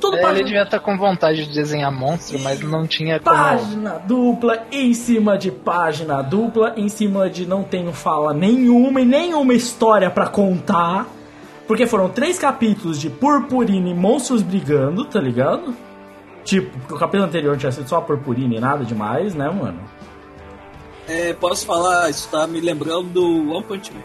A: Tudo
F: É,
A: página
F: ele devia estar com vontade de desenhar monstro, mas não tinha como.
A: Página dupla em cima de página dupla, em cima de não tenho fala nenhuma e nenhuma história pra contar. Porque foram três capítulos de purpurina e monstros brigando, tá ligado? Tipo, porque o capítulo anterior tinha sido só purpurina e nada demais, né, mano?
D: É, posso falar, isso tá me lembrando do One Punch Man.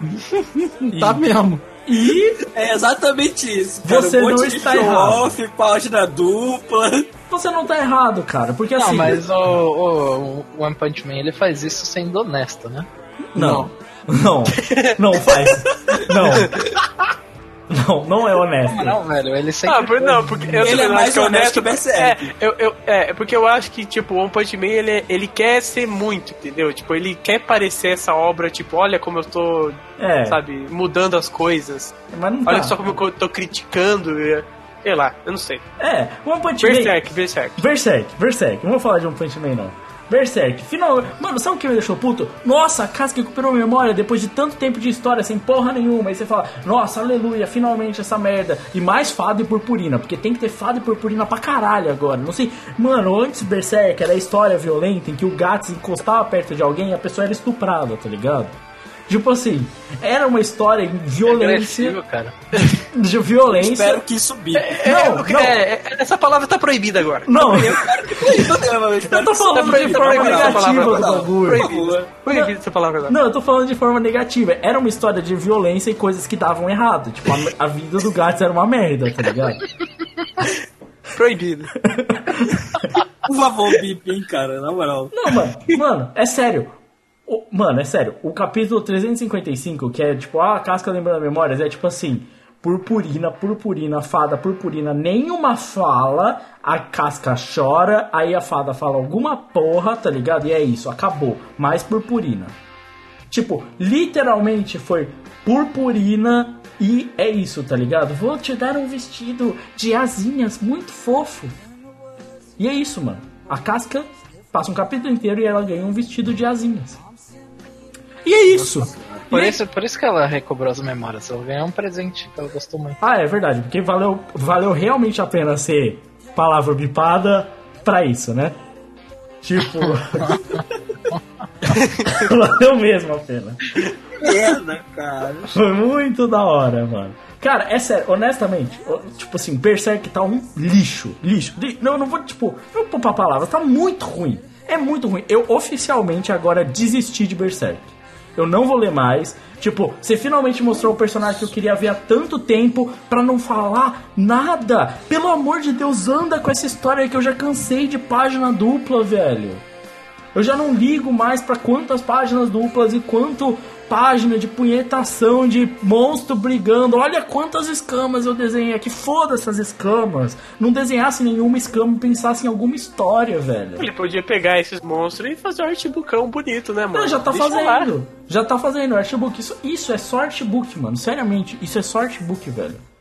C: Tá mesmo.
A: E
D: É exatamente isso. Cara.
A: Você
D: um monte
A: não
D: de
A: está
D: show
A: errado.
D: off, página dupla.
A: você não tá errado, cara, porque
F: Não,
A: assim.
F: mas o, o, o One Punch Man ele faz isso sendo honesto, né?
A: Não. Não. Não faz. Não. Não, não é honesto.
F: Não, velho, ele sempre.
B: Ah, por, não, porque eu
D: Ele é
B: não
D: mais
B: acho que é
D: honesto
B: honesto.
D: que.
B: É, eu, eu, é, porque eu acho que, tipo, o One Punch Man, ele, ele quer ser muito, entendeu? Tipo, ele quer parecer essa obra, tipo, olha como eu tô,
A: É,
B: sabe, mudando as coisas.
A: mas não
B: Olha
A: tá.
B: só como eu tô criticando. e- Sei lá, eu não sei.
A: É, One Punch Man.
B: Berserk, Berserk.
A: Berserk, Berserk. Não vou falar de One Punch Man, não. Berserk, final. Mano, sabe o que me deixou puto? Nossa, a casca recuperou memória depois de tanto tempo de história sem porra nenhuma. Aí você fala, nossa, aleluia, finalmente essa merda. E mais fada e purpurina, porque tem que ter fada e purpurina pra caralho agora. Não sei. Mano, antes Berserk era história violenta em que o Gats encostava perto de alguém e a pessoa era estuprada, tá ligado? Tipo assim, era uma história em violência.
F: Agressivo, cara.
A: De violência.
D: Espero que isso bique.
A: Não,
B: É,
A: não.
B: é, é, essa palavra tá proibida agora.
A: Não,
D: Eu
A: tô falando de forma negativa do bagulho.
B: Proibida. Proibida essa palavra agora.
A: Não, eu tô falando de forma negativa. Era uma história de violência e coisas que davam errado. Tipo, a, a vida do Gats era uma merda, tá ligado?
B: Proibido.
D: Por favor, bip, hein, cara, na moral.
A: Não, mano, mano, é sério. O- mano, é sério. O capítulo 355, que é tipo, ah, casca lembrando memórias, é tipo assim: purpurina, purpurina, fada, purpurina, nenhuma fala, a casca chora, aí a fada fala alguma porra, tá ligado? E é isso, acabou. Mais purpurina. Tipo, literalmente foi purpurina e é isso, tá ligado? Vou te dar um vestido de asinhas muito fofo. E é isso, mano. A casca passa um capítulo inteiro e ela ganha um vestido de asinhas. E é isso.
F: Por
A: E-
F: isso, por isso que ela recobrou as memórias. Ela ganhou um presente que ela gostou muito.
A: Ah, é verdade, porque valeu, valeu realmente a pena ser palavra bipada pra isso, né? Tipo. valeu mesmo a pena.
D: Merda, cara.
A: Foi muito da hora, mano. Cara, é sério, honestamente, tipo assim, Berserk tá um lixo. Lixo. Li- Não, eu não vou, tipo, não vou poupar palavras, tá muito ruim. É muito ruim. Eu oficialmente agora desisti de Berserk. Eu não vou ler mais. Tipo, você finalmente mostrou o personagem que eu queria ver há tanto tempo pra não falar nada. Pelo amor de Deus, anda com essa história que eu já cansei de página dupla, velho. Eu já não ligo mais pra quantas páginas duplas e quanto página de punhetação de monstro brigando. Olha quantas escamas eu desenhei aqui. Foda essas escamas. Não desenhasse nenhuma escama, pensasse em alguma história, velho.
B: Ele podia pegar esses monstros e fazer um artbookão bonito, né, mano?
A: Não, já tá
B: Deixa
A: fazendo. Já tá fazendo artbook. Isso, isso é só artbook, mano. Seriamente, isso é só artbook, velho.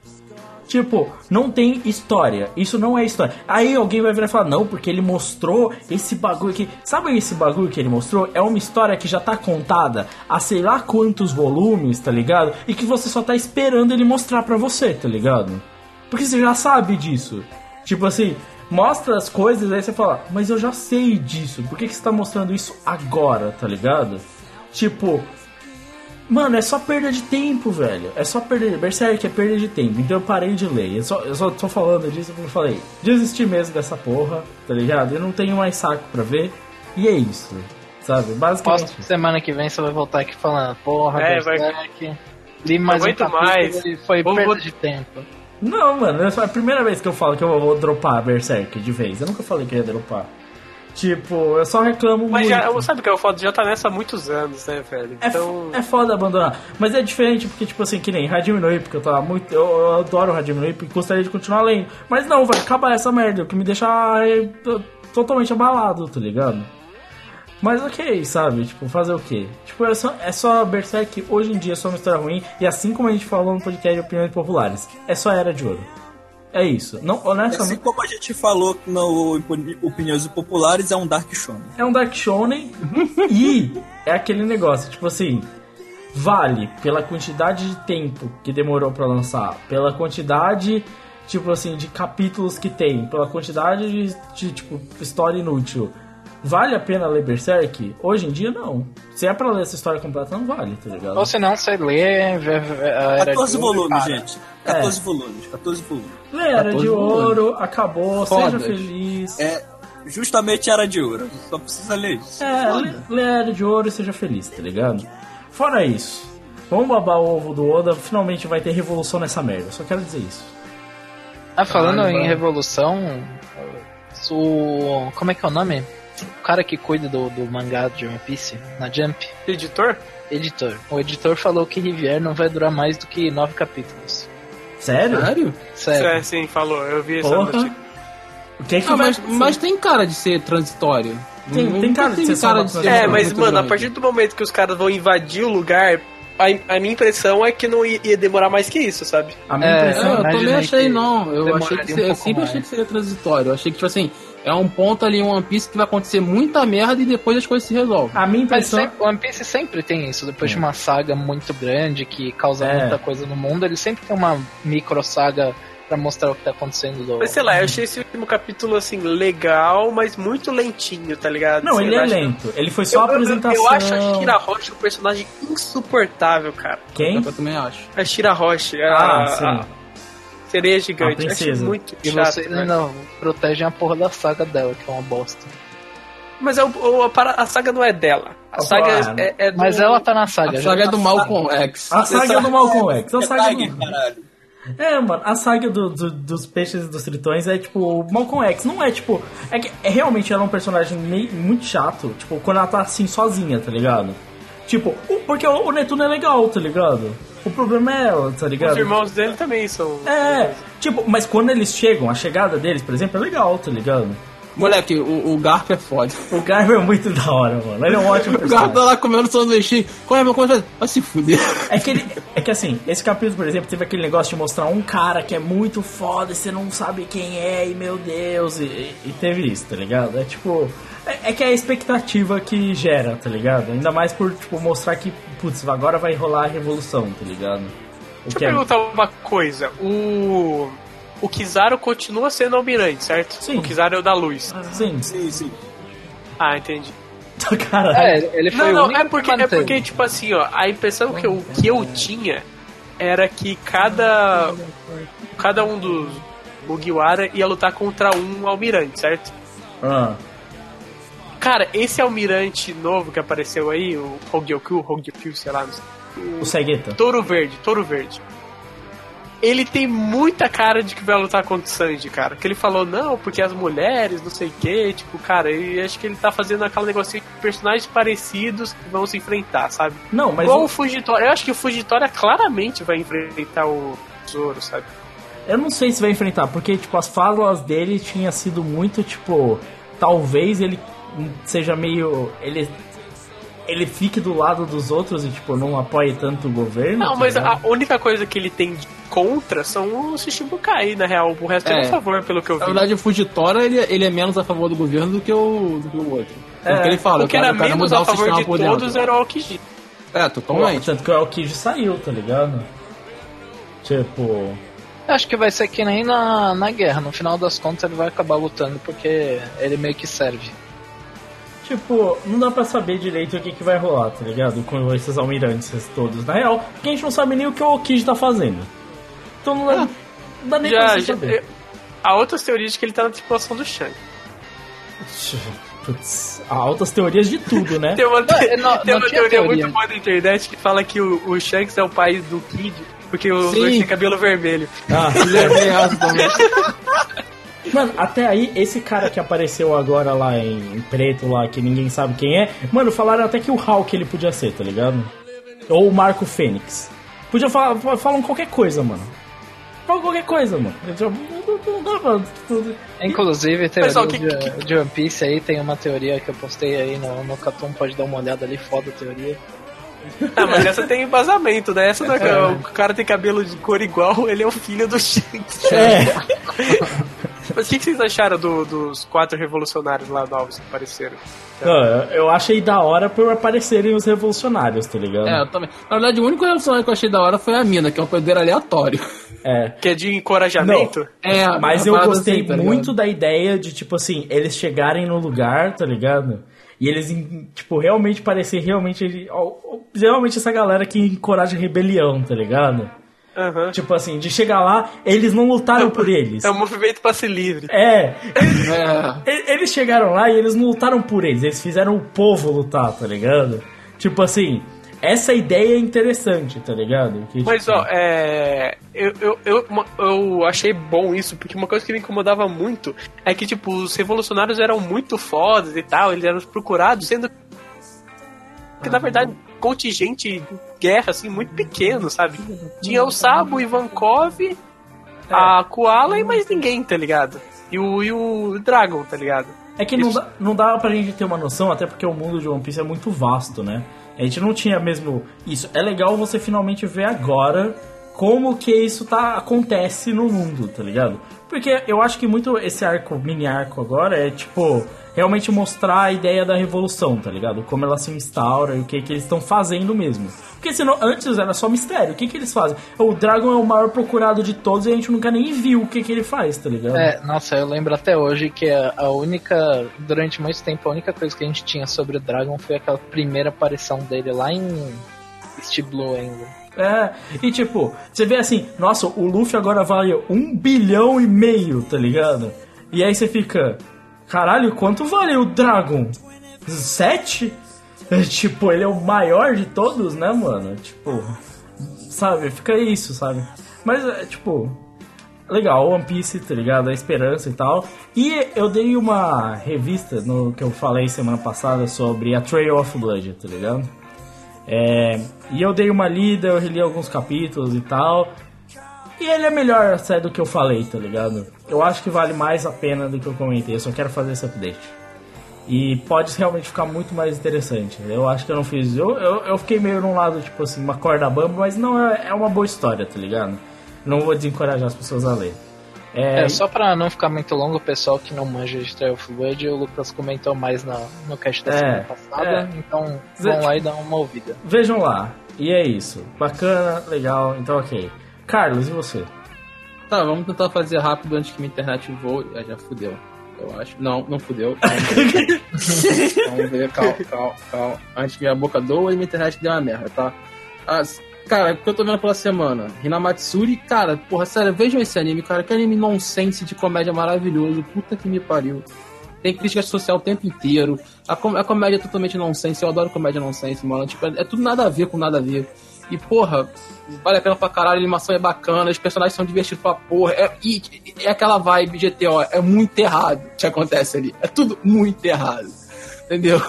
A: Tipo, não tem história. Isso não é história. Aí alguém vai virar e falar, não, porque ele mostrou esse bagulho aqui. Sabe esse bagulho que ele mostrou? É uma história que já tá contada há sei lá quantos volumes, tá ligado? E que você só tá esperando ele mostrar pra você, tá ligado? Porque você já sabe disso. Tipo assim, mostra as coisas, aí você fala, mas eu já sei disso. Por que, que você tá mostrando isso agora, tá ligado? Tipo, Mano, é só perda de tempo, velho. É só perder. Berserk é perda de tempo. Então eu parei de ler. Eu só, eu só tô falando disso porque eu falei. Desisti mesmo dessa porra, tá ligado? Eu não tenho mais saco pra ver. E é isso. Sabe? Basicamente.
F: Posso semana que vem você vai voltar aqui falando, porra,
B: É, vai-
F: Berserk, li mais um
B: aguento
F: capítulo
B: mais.
F: e foi
B: Vou-
F: perda
B: vou-
F: de tempo.
A: Não, mano. É a primeira vez que eu falo que eu vou dropar Berserk de vez. Eu nunca falei que eu ia dropar. Tipo, eu só reclamo
B: Mas
A: muito.
B: já, sabe que é o foda? Já tá nessa há muitos anos, né, velho?
A: É,
B: Então.
A: é foda abandonar. Mas é diferente porque, tipo assim, que nem Hajime no Ippo, que eu tava muito. Eu, eu adoro Hajime no Ippo e gostaria de continuar lendo. Mas não, vai acabar essa merda, o que me deixa t- totalmente abalado, tá ligado? Mas ok, sabe? Tipo, fazer o quê? Tipo, é só, é só Berserk hoje em dia é só uma história ruim. E assim como a gente falou no podcast de opiniões populares, é só Era de Ouro. É isso. Não,
D: Assim
A: honestamente.
D: como a gente falou no Opini- Opiniões Populares, é um Dark Shonen.
A: É um Dark Shonen e é aquele negócio, tipo assim, vale pela quantidade de tempo que demorou pra lançar, pela quantidade, tipo assim, de capítulos que tem, pela quantidade de, de, tipo, história inútil. Vale a pena ler Berserk? Hoje em dia, não. Se é pra ler essa história completa, não vale, tá ligado?
F: Ou se não, você lê vê- vê- a Era
D: 14
F: de Ouro,
D: volumes,
F: cara.
D: gente. 14 volumes, 14 volumes.
A: Era
C: 14
A: de. Ouro, acabou,
C: Fodas.
A: seja feliz.
D: É justamente Era de Ouro. Só precisa ler isso.
A: É, lê, lê Era de Ouro e seja feliz, tá ligado? Fora isso, vamos babar o ovo do Oda, finalmente vai ter revolução nessa merda. Só quero dizer isso.
F: Ah, falando em
C: mano.
F: revolução, o. Como é que é o nome? O cara que cuida do, do mangá de One Piece na Jump,
B: Editor?
F: editor. O editor falou que Rivière não vai durar mais do que nove capítulos.
A: Sério?
C: Sério?
F: Sério.
B: É, sim, falou. Eu vi essa
A: Porra.
B: notícia.
A: O que é que
C: Ah, mas, mas tem cara de ser transitório.
A: Tem-
C: Não-
A: tem cara de ser só uma
C: ser
B: É, mas, mano, a partir do momento que os caras vão invadir o lugar, a, a minha impressão é que não ia, ia demorar mais que isso, sabe?
A: A minha
F: É,
C: É,
A: impressão
C: eu também
F: imaginei
C: achei
F: que
C: não. Eu achei que
F: um
C: seria,
F: pouco
C: sempre
F: mais.
C: achei que seria transitório. Eu achei que, tipo assim, é um ponto ali em One Piece que vai acontecer muita merda e depois as coisas se resolvem.
A: A minha
F: Mas
A: impressão.
F: sempre, One Piece sempre tem isso. Depois de uma saga muito grande que causa
A: É.
F: muita coisa no mundo, ele sempre tem uma micro saga pra mostrar o que tá acontecendo. Do...
B: Mas sei lá, eu achei esse último capítulo assim legal, mas muito lentinho, tá ligado?
A: Não,
B: Sei
A: ele
B: lá,
A: é
B: acho-
A: lento. Ele foi só a
B: eu, eu,
A: apresentação.
B: eu acho a Shira Roche um personagem insuportável, cara.
A: Quem?
C: Eu também acho.
B: A Shira Roche, a,
A: Ah, sim.
B: a sereia gigante.
A: Princesa.
B: muito
F: E
B: chato.
F: vocês
B: né?
F: ainda protegem a porra da saga dela, que é uma bosta.
B: Mas é o- o- a, para- a saga não é dela. A
A: Ah,
B: saga é, é do...
F: Mas ela tá na saga.
C: A saga é do Malcolm X.
A: A saga do Malcolm X. A saga
D: Tiger,
A: do...
D: caralho.
A: É, mano, a saga do- do- dos peixes e dos tritões é tipo. o Malcolm X não é tipo. É que é, realmente ela é um personagem meio, muito chato, tipo, quando ela tá assim sozinha, tá ligado? Tipo, porque o, o Netuno é legal, tá ligado? O problema é ela, tá ligado?
B: Os irmãos dele também são...
A: É, tipo, mas quando eles chegam, a chegada deles, por exemplo, é legal, tá ligado?
C: Moleque, o, o Garp é foda.
A: O Garbo é muito da hora, mano. Ele é um ótimo
C: O Garp
A: personagem.
C: tá lá comendo sanduichinho. Qual é meu coisa? Vai se fuder.
A: É que, ele, é que assim, esse capítulo, por exemplo, teve aquele negócio de mostrar um cara que é muito foda e você não sabe quem é, e meu Deus, e, e teve isso, tá ligado? É tipo. É, é que é a expectativa que gera, tá ligado? Ainda mais por, tipo, mostrar que, putz, agora vai rolar a revolução, tá ligado? O
B: Deixa eu
A: é-
B: perguntar uma coisa. O... O Kizaru continua sendo almirante, certo?
A: Sim.
B: O Kizaru é o da luz.
A: Sim,
D: Sim, sim.
B: Ah, entendi.
A: caralho.
F: É, ele foi
B: Não,
F: o
B: não,
F: único
B: é
F: que
B: porque, é porque, tipo assim, ó, a impressão que eu, que eu tinha era que cada. Cada um dos Mugiwara ia lutar contra um almirante, certo?
A: Ah,
B: Cara, esse almirante novo que apareceu aí, o Hogyoku, Hogyoku, sei lá, não sei.
A: o Cegueta.
B: Touro Verde, Touro Verde. Ele tem muita cara de que vai lutar contra o Sanji, cara. Que ele falou, não, porque as mulheres, não sei o que, tipo, cara, eu acho que ele tá fazendo aquela negocinho de personagens parecidos que vão se enfrentar, sabe?
A: Não, mas
B: Igual
A: o-
B: o Fugitória. Eu acho que o Fugitória claramente vai enfrentar o Zoro, sabe?
A: Eu não sei se vai enfrentar, porque, tipo, as falas dele tinha sido muito, tipo... Talvez ele seja meio... Ele... Ele fique do lado dos outros e, tipo, não apoie tanto o governo.
B: Não,
A: tá
B: mas
A: ligado?
B: a única coisa que ele tem de contra são os Shichibukai, na real. O resto é,
C: É.
B: a favor, pelo que eu vi.
C: Na verdade, o Fugitória, ele, ele é menos a favor do governo do que o, do que o outro. É, o que ele fala,
B: o que
C: eu quero,
B: era menos a favor de todos era o Aokiji.
C: É, totalmente.
A: Tanto que o Aokiji saiu, tá ligado? Tipo...
F: Acho que vai ser que nem na, na guerra. No final das contas, ele vai acabar lutando porque ele meio que serve.
A: Tipo, não dá pra saber direito o que, que vai rolar, tá ligado? Com esses almirantes todos. Na real, porque a gente não sabe nem o que o Aokiji tá fazendo. Então não dá, não dá nem pra
B: Já, já,
A: saber.
B: há outras teorias de que ele tá na tripulação do Shanks.
A: Putz, há altas teorias de tudo, né?
B: Tem uma,
F: Não,
B: tem
F: não-
B: tem
F: não
B: uma teoria,
F: teoria.
B: muito boa na internet que fala que o, o Shanks é o pai do Kid, porque
C: Sim.
B: dois têm cabelo vermelho.
A: Ah,
C: Ele é bem raso também.
A: Mano, até aí, esse cara que apareceu agora lá em, em preto, lá, que ninguém sabe quem é, mano, falaram até que o Hulk ele podia ser, tá ligado? Ou o Marco Fênix. Podia falar, falam qualquer coisa, mano. Falam qualquer coisa, mano.
F: Inclusive, teoria
B: Pessoal, que-
F: de, de One Piece aí tem uma teoria que eu postei aí no, no Catum, pode dar uma olhada ali, foda a teoria.
B: Ah, mas essa tem embasamento, né? Essa não é, o cara tem cabelo de cor igual, ele é o filho do Shanks.
A: É.
B: Mas o que, que vocês acharam do- dos quatro revolucionários lá novos que apareceram?
A: Não, eu- achei da hora por aparecerem os revolucionários, tá ligado?
C: É, eu também. Na verdade, o único relacionamento que eu achei da hora foi a mina, que é um poder aleatório.
A: É.
B: Que é de encorajamento?
C: É,
A: Mas eu gostei
C: assim, tá
A: muito da ideia de, tipo assim, eles chegarem no lugar, tá ligado? E eles, tipo, realmente parecer realmente. Realmente essa galera que encoraja rebelião, tá ligado?
B: Aham.
A: Tipo assim, de chegar lá, eles não lutaram por eles.
B: É um movimento pra ser livre.
A: É,
C: É,
A: e- eles chegaram lá e eles não lutaram por eles, eles fizeram o povo lutar, tá ligado? Tipo assim, essa ideia é interessante, tá ligado? Que,
B: Mas
A: tipo,
B: ó, é. Eu, eu, eu, eu achei bom isso, porque uma coisa que me incomodava muito é que, tipo, os revolucionários eram muito fodas e tal, eles eram procurados, sendo que na verdade contingente de guerra assim muito pequeno, sabe? Tinha o Sabo, o Ivankov, a Koala e mais ninguém, tá ligado? E o, e o Dragon, tá ligado?
A: É que não
B: Isso.
A: dá, não dá pra gente ter uma noção, até porque o mundo de One Piece é muito vasto, né? A gente não tinha mesmo isso. É legal você finalmente ver agora como que isso tá acontece no mundo, tá ligado? Porque eu acho que muito esse arco, mini arco agora, é tipo. Realmente mostrar a ideia da revolução, tá ligado? Como ela se instaura e o que, que eles estão fazendo mesmo. Porque senão, antes era só mistério. O que, que eles fazem? O Dragon é o maior procurado de todos e a gente nunca nem viu o que, que ele faz, tá ligado?
F: É, nossa, eu lembro até hoje que a, a única, durante muito tempo, a única coisa que a gente tinha sobre o Dragon foi aquela primeira aparição dele lá em East Blue ainda.
A: É, e tipo, você vê assim, nossa, o Luffy agora vale um bilhão e meio, tá ligado? E aí você fica, caralho, quanto vale o Dragon? Sete? Tipo, ele é o maior de todos, né, mano? Tipo, sabe, fica isso, sabe? Mas, é, tipo, legal, One Piece, tá ligado? A esperança e tal. E eu dei uma revista no que eu falei semana passada sobre a Trail of Blood, tá ligado? É, e eu dei uma lida, eu reli alguns capítulos e tal. E ele é melhor até do que eu falei, tá ligado? Eu acho que vale mais a pena do que eu comentei, eu só quero fazer esse update. E pode realmente ficar muito mais interessante. Eu acho que eu não fiz. Eu, eu, eu fiquei meio num lado, tipo assim, uma corda bamba, mas não é, é uma boa história, tá ligado? Não vou desencorajar as pessoas a ler.
F: É, só pra não ficar muito longo, o pessoal que não manja de Trail of Blood, o Lucas comentou mais na, no cast da
A: É,
F: semana passada,
A: é.
F: então vão lá e dão uma ouvida.
A: Vejam lá. E é isso. Bacana, legal, então ok. Carlos, e você?
C: Tá, vamos tentar fazer rápido antes que minha internet voe. Ah, já fudeu, eu acho. Não, não fudeu. Vamos ver, calma, calma, calma. Antes que minha boca doa e minha internet deu uma merda, tá? Ah, cara, o que eu tô vendo pela semana? Hinamatsuri, cara, porra, sério, vejam esse anime, cara. Que anime nonsense de comédia maravilhoso. Puta que me pariu. Tem crítica social o tempo inteiro. A, com- a comédia é totalmente nonsense. Eu adoro comédia nonsense, mano. Tipo, é, é tudo nada a ver com nada a ver. E, porra, vale a pena pra caralho. A animação é bacana. Os personagens são divertidos pra porra. É, e, é aquela vibe GTO. É muito errado o que acontece ali. É tudo muito errado. Entendeu?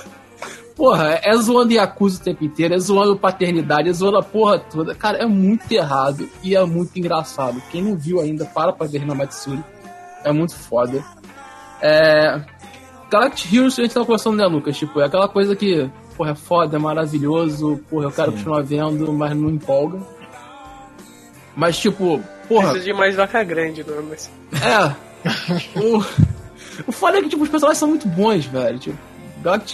C: Porra, é zoando Yakuza o tempo inteiro, é zoando paternidade, é zoando a porra toda. Cara, é muito errado e é muito engraçado. Quem não viu ainda, para pra ver Hinamatsuri. É muito foda. É... Galactic Heroes, a gente tava conversando, né, Lucas? Tipo, é aquela coisa que, porra, é foda, é maravilhoso, porra, eu quero continuar vendo, mas não empolga. Mas, tipo, porra,
B: Precisa de mais vaca grande, não, mas...
C: é. o, o foda é que, tipo, os personagens são muito bons, velho. Tipo,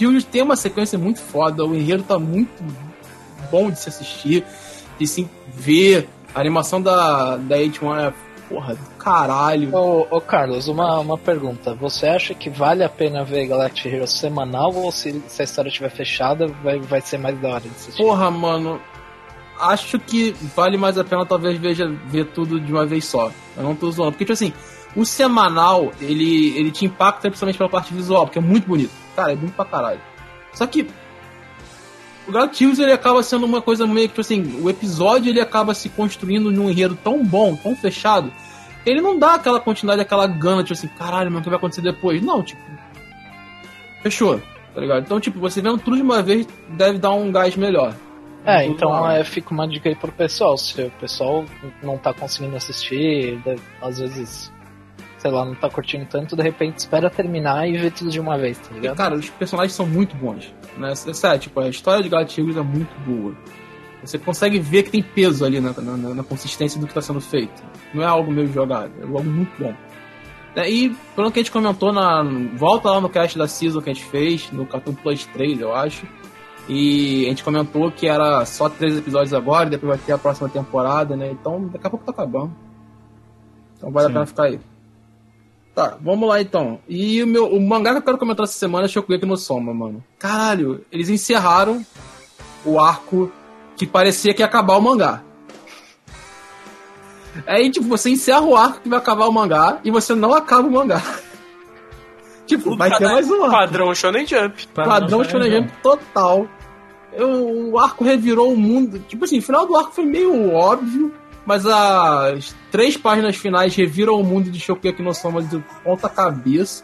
C: Heroes tem uma sequência muito foda, o enredo tá muito bom de se assistir, de se ver. A animação da, da H1 é, porra, caralho.
F: Ô, ô, Carlos, uma, uma pergunta. Você acha que vale a pena ver Galactic Heroes semanal ou se, se a história estiver fechada vai, vai ser mais da hora de assistir?
C: Porra, mano. Acho que vale mais a pena talvez veja, ver tudo de uma vez só. Eu não tô zoando. Porque, tipo assim, o semanal, ele, ele te impacta principalmente pela parte visual, porque é muito bonito. Cara, é bonito pra caralho. Só que o Galactic Heroes, ele acaba sendo uma coisa meio que, tipo assim, o episódio ele acaba se construindo num enredo tão bom, tão fechado, ele não dá aquela continuidade, aquela gana, tipo assim, caralho, mano, o que vai acontecer depois? Não, tipo, fechou, tá ligado? Então, tipo, você vendo tudo de uma vez deve dar um gás melhor.
F: É, então
C: lá.
F: é, fica uma dica aí pro pessoal. Se o pessoal não tá conseguindo assistir, deve- às vezes, sei lá, não tá curtindo tanto, de repente espera terminar e vê tudo de uma vez, tá
C: E,
F: ligado?
C: cara, os personagens são muito bons. Né? É Sério, tipo, a história de Galactic Heroes é muito boa. Você consegue ver que tem peso ali na, na, na- consistência do que está sendo feito. Não é algo meio jogado, é algo muito bom. Né, E pelo que a gente comentou, na, volta lá no cast da Season que a gente fez, no Cartoon Plus 3, eu acho. E a gente comentou que era só três episódios agora, e depois vai ter a próxima temporada, né? Então daqui a pouco tá acabando. Então vale
A: Sim.
C: a pena ficar aí. Tá, vamos lá então. E o meu o mangá que eu quero comentar essa semana é Shokugeki no Soma, mano. Caralho, eles encerraram o arco que parecia que ia acabar o mangá. Aí, tipo, você encerra o arco que vai acabar o mangá e você não acaba o mangá. tipo, vai ter mais um arco.
B: Padrão Shonen Jump.
C: Padrão Shonen Jump total. Eu, o arco revirou o mundo. Tipo assim, o final do arco foi meio óbvio, mas as três páginas finais reviram o mundo de Shokugeki no Soma de ponta cabeça.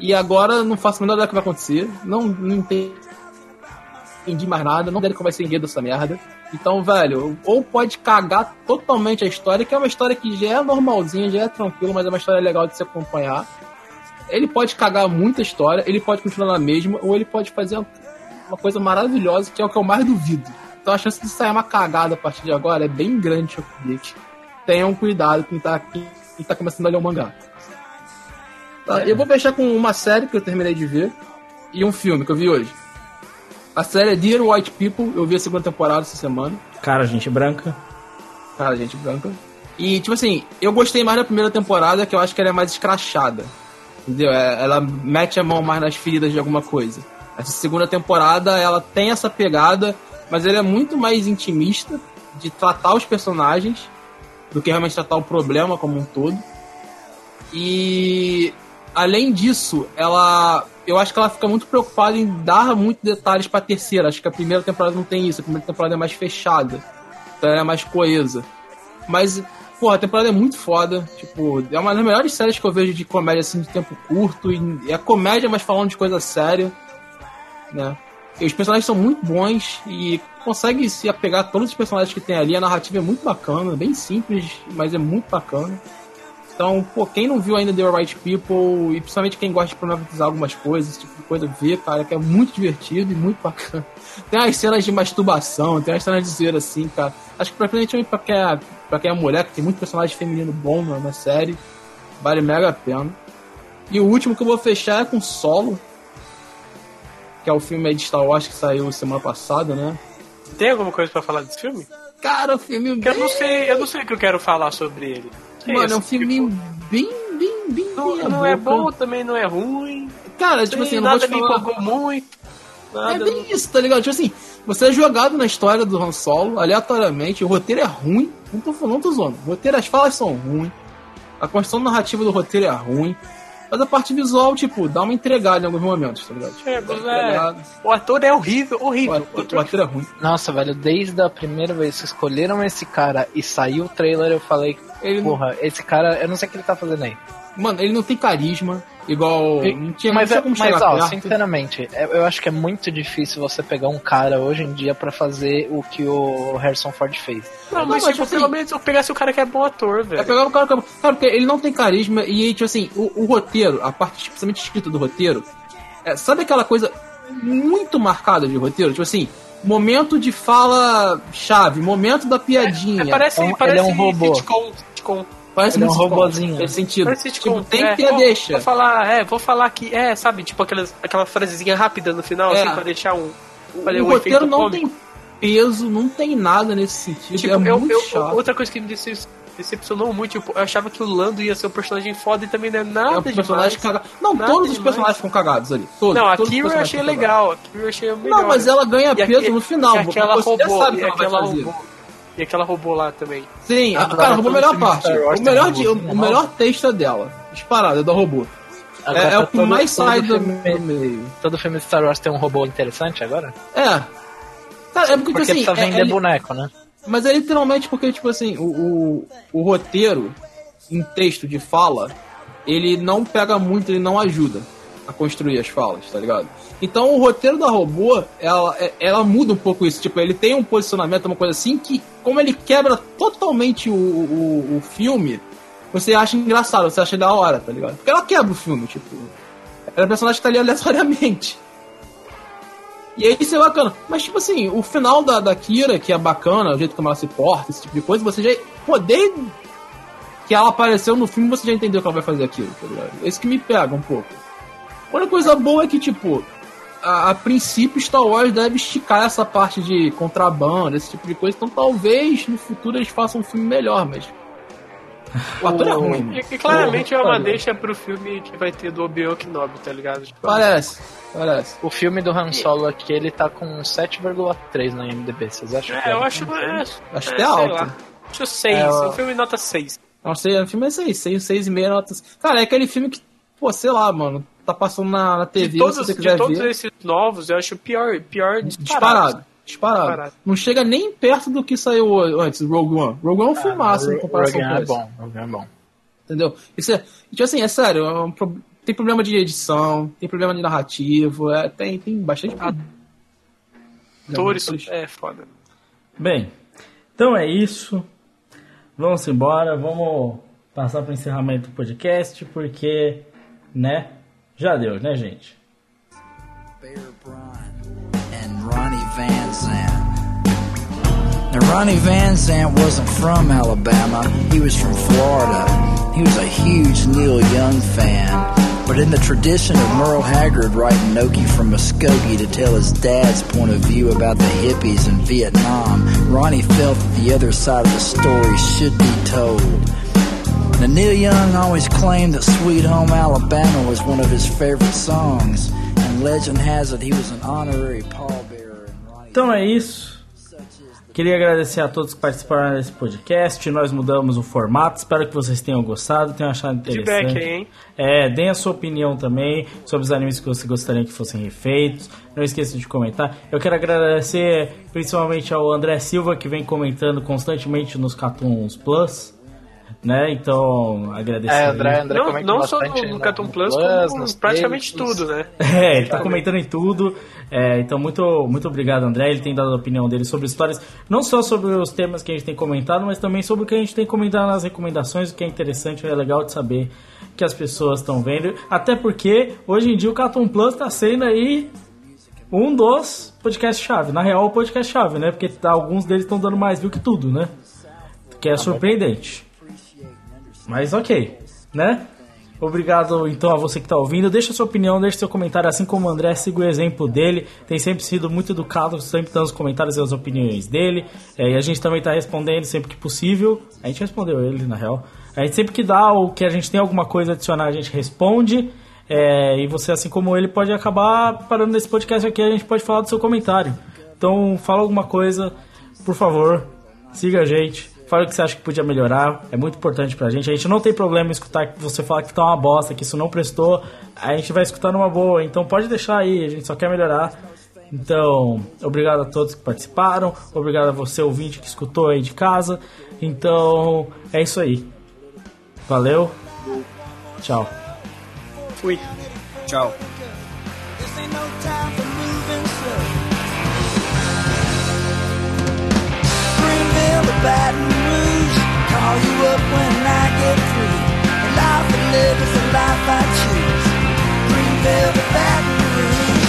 C: E agora não faço a menor ideia do que vai acontecer. Não, não entendi mais nada, não sei como vai ser enredo dessa merda. Então, velho, ou pode cagar totalmente a história, que é uma história que já é normalzinha, já é tranquila, mas é uma história legal de se acompanhar. Ele pode cagar muita história, ele pode continuar na mesma, ou ele pode fazer uma coisa maravilhosa, que é o que eu mais duvido. Então a chance de sair uma cagada a partir de agora é bem grande, Shokugeki. Tenham cuidado quem tá, quem, tá começando a ler o mangá. Tá, eu vou fechar com uma série que eu terminei de ver e um filme que eu vi hoje. A série é Dear White People, eu vi a segunda temporada essa semana.
A: Cara, gente branca.
C: Cara, gente branca. E, tipo assim, eu gostei mais da primeira temporada, que eu acho que ela é mais escrachada. Entendeu? É- Ela mete a mão mais nas feridas de alguma coisa. Essa segunda temporada, ela tem essa pegada, mas ela é muito mais intimista de tratar os personagens do que realmente tratar o problema como um todo. E além disso, ela eu acho que ela fica muito preocupada em dar muitos detalhes pra terceira. Acho que a primeira temporada não tem isso, a primeira temporada é mais fechada. Então ela é mais coesa. Mas, porra, a temporada é muito foda. Tipo, é uma das melhores séries que eu vejo de comédia assim de tempo curto. E é comédia, mas falando de coisa séria. Né? Os personagens são muito bons e consegue se apegar a todos os personagens que tem ali. A narrativa é muito bacana, bem simples, mas é muito bacana. Então, pô, quem não viu ainda The Right People, e principalmente quem gosta de problematizar algumas coisas, esse tipo de coisa, vê, cara, que é muito divertido e muito bacana. Tem as cenas de masturbação, tem as cenas de zoeira assim, cara. Acho que principalmente pra quem é, pra quem é mulher, que tem muito personagem feminino bom na série, vale mega a pena. E o último que eu vou fechar é com Solo, que é o filme de Star Wars que saiu semana passada, né?
B: Tem alguma coisa pra falar desse filme?
C: Cara, o filme
B: Porque eu não sei, eu não sei o que eu quero falar sobre ele. Sei,
C: Mano, é um
B: assim,
C: filme
B: tipo,
C: bem, bem, bem.
B: não, não é bom, também não é ruim.
C: Cara, tipo assim, eu não vou
B: nada
C: te
B: me
C: falar.
B: empolgou muito.
C: É
B: Nada.
C: bem isso, tá ligado? Tipo assim, você é jogado na história do Han Solo, aleatoriamente, o roteiro é ruim, não tô, não tô zoando, o roteiro, as falas são ruins, a construção narrativa do roteiro é ruim, mas a parte visual, tipo, dá uma entregada em alguns momentos, tá ligado? Tipo,
B: É,
C: uma
B: é-. O ator é horrível,
C: O
B: horrível.
C: ator, o ator é ruim.
F: Nossa, velho, desde a primeira vez que escolheram esse cara e saiu o trailer, eu falei,
C: Ele não-
F: porra, esse cara, eu não sei o que ele tá fazendo aí.
C: Mano, ele não tem carisma, igual. Não tinha
F: mas,
C: não
F: é-
C: como
F: mas ó,
C: perto.
F: sinceramente, é- eu acho que é muito difícil você pegar um cara hoje em dia pra fazer o que o Harrison Ford fez.
B: Não,
C: Não,
B: mas,
C: mas,
B: tipo,
C: assim-
B: pelo menos eu pegasse o cara que é bom ator,
C: É
B: velho.
C: pegar o cara, cara, cara, porque ele não tem carisma e, tipo assim, o, o roteiro, a parte especialmente escrita do roteiro, é, sabe aquela coisa muito marcada de roteiro? Tipo assim, momento de fala chave, momento da piadinha.
B: É, parece,
F: É um-
B: parece
F: ele é um robô.
B: sitcom, sitcom.
C: Parece
F: ele é um robozinho.
C: Nesse sentido.
B: Parece sitcom.
C: Tipo, tem
B: é,
C: que
B: vou-
C: deixa.
B: Vou falar, é, vou falar que, é, sabe, tipo aquelas, aquela frasezinha rápida no final,
C: É.
B: assim, pra deixar um.
C: O, o
B: o
C: roteiro não
B: cômico.
C: tem peso, não tem nada nesse sentido.
B: Tipo,
C: é
B: eu,
C: muito
B: eu-
C: chato.
B: outra coisa que me decep- decepcionou muito, tipo, eu achava que o Lando ia ser um personagem foda e também não é
C: É
B: nada
C: um personagem
B: demais.
C: cagado. Não,
B: Nada
C: todos os
B: demais.
C: personagens ficam cagados ali. Todos,
B: Não, a
C: os
B: Kira eu achei legal, a Kira eu achei melhor.
C: Não, mas ela ganha
B: E
C: peso
B: aque-
C: no final.
B: Aquela
C: você já
B: robô,
C: sabe o que ela vai
B: aquela
C: fazer.
B: robô. E aquela robô lá também.
C: Sim, a,
F: Agora,
C: cara, roubou a
F: todo
C: melhor
F: filme de
C: parte. O melhor,
F: robô,
C: de- o, o melhor texto é dela. Disparado, é do robô.
F: Agora,
C: É, é o que
F: todo-
C: mais
F: todo
C: sai do,
F: filme-
C: do meio.
F: Todo filme de Star Wars tem um robô interessante agora?
C: É. Cara, é porque,
F: Porque
C: assim,
F: precisa
C: é-
F: vender
C: é-
F: boneco, né?
C: mas é literalmente porque, tipo assim, o, o, o roteiro em texto de fala, ele não pega muito, ele não ajuda a construir as falas, tá ligado? Então o roteiro da robô, ela, é- ela muda um pouco isso. Tipo, ele tem um posicionamento, uma coisa assim, que como ele quebra totalmente o, o, o filme, você acha engraçado, você acha da hora, tá ligado? Porque ela quebra o filme, tipo. Ela é um personagem que tá ali aleatoriamente. E aí isso é bacana. Mas, tipo assim, o final da, da Kira, que é bacana, o jeito como ela se porta, esse tipo de coisa, você já. Pô, desde que ela apareceu no filme, você já entendeu que ela vai fazer aquilo, tá ligado? Esse que me pega um pouco. Outra coisa boa é que, tipo, a, a princípio Star Wars deve esticar essa parte de contrabando, esse tipo de coisa. Então talvez no futuro eles façam um filme melhor, mas. O ator é ruim.
B: E, e claramente é uma
C: cara.
B: deixa pro filme que vai ter do Obi-Wan Kenobi, tá ligado? Tipo,
C: Parece, parece.
F: O filme do Han Solo aqui, ele tá com 7,3 na IMDB, vocês acham que
B: É, eu acho. É,
C: Acho
B: é,
C: até
B: sei
C: alto.
B: lá. Acho 6.
F: É,
B: o filme nota 6.
C: Não sei, o filme é 6, 6, 6 e meia notas. Cara, é aquele filme que, pô, sei lá, mano, tá passando na, na TV,
B: De todos,
C: se você
B: de
C: quiser
B: todos
C: ver.
B: esses novos, eu acho o pior, pior disparado.
C: Disparado. Disparado.
B: Disparado.
C: Não chega nem perto do que saiu antes, Rogue One. Rogue One é um filmaço em comparação
F: Rogan
C: com
F: é bom, Rogan é bom.
C: Entendeu? Isso é, tipo assim, é sério, é um tem problema de edição, tem problema de narrativo, é, tem, tem bastante problema.
B: Atores, é foda.
A: Bem, então é isso. Vamos embora, vamos passar para o encerramento do podcast, porque, né, já deu, né, gente?
E: Bear Bryant and Ronnie Van Zant. Now, Ronnie Van Zant wasn't from Alabama, he was from Florida. He was a huge Neil Young fan. But in the tradition of Merle Haggard writing Noki from Muskogee to tell his dad's point of view about the hippies in Vietnam, Ronnie felt that the other side of the story should be told. Now, Neil Young always claimed that Sweet Home Alabama was one of his favorite songs, and legend has it he was an honorary pallbearer
A: Então é isso. Queria agradecer a todos que participaram desse podcast. Nós mudamos o formato. Espero que vocês tenham gostado, tenham achado interessante.
B: Feedback hein?
A: É, deem a sua opinião também sobre os animes que você gostaria que fossem refeitos. Não esqueça de comentar. Eu quero agradecer principalmente ao André Silva, que vem comentando constantemente nos Cartoons Plus. Né? Então, agradecer.
F: É. André, André
B: Não, não só no, no
F: no-
B: Cartoon Plus,
F: Plus,
B: como praticamente tudo, né?
A: É, ele tá comentando em tudo. É, então, muito, muito obrigado, André. Ele tem dado a opinião dele sobre histórias, não só sobre os temas que a gente tem comentado, mas também sobre o que a gente tem comentado nas recomendações, o que é interessante, é legal de saber que as pessoas estão vendo. Até porque, hoje em dia, o Cartoon Plus tá sendo aí um dos podcasts-chave. Na real, o podcast-chave, né? Porque tá- alguns deles estão dando mais view que tudo, né? Que é surpreendente. Mas ok, né? Obrigado então a você que está ouvindo. Deixa sua opinião, deixa seu comentário, assim como o André, siga o exemplo dele. Tem sempre sido muito educado, sempre dando os comentários e as opiniões dele. É, e a gente também está respondendo sempre que possível. A gente respondeu ele, na real. A gente sempre que dá o que a gente tem alguma coisa a adicionar, a gente responde. É, e você, assim como ele, pode acabar parando nesse podcast aqui, a gente pode falar do seu comentário. Então, fala alguma coisa, por favor, siga a gente. Fala o que você acha que podia melhorar, é muito importante pra gente. A gente não tem problema em escutar que você falar que tá uma bosta, que isso não prestou. A gente vai escutar numa boa, então pode deixar aí, a gente só quer melhorar. Então, obrigado a todos que participaram, obrigado a você ouvinte que escutou aí de casa. Então, é isso aí. Valeu. Tchau.
B: Fui.
D: Tchau.
E: Baton Rouge, call you up when I get free. The life I live is the life I choose. Greenville to Baton Rouge,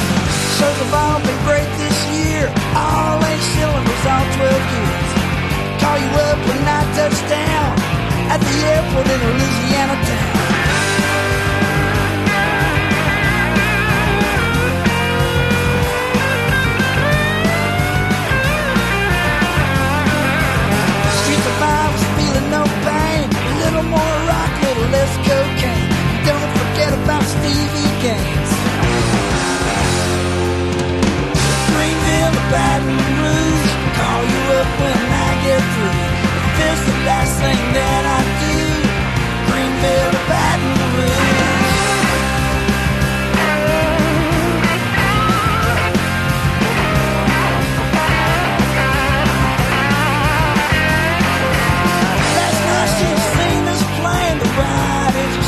E: shows have all been great this year. All eight cylinders, all 12 years. Call you up when I touch down at the airport in Louisiana town. More rock, little less cocaine. Don't forget about Stevie Gaines. Greenville to Baton Rouge. Call you up when I get through. If it's the last thing that I do, Greenville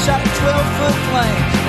E: shot a 12 foot plane.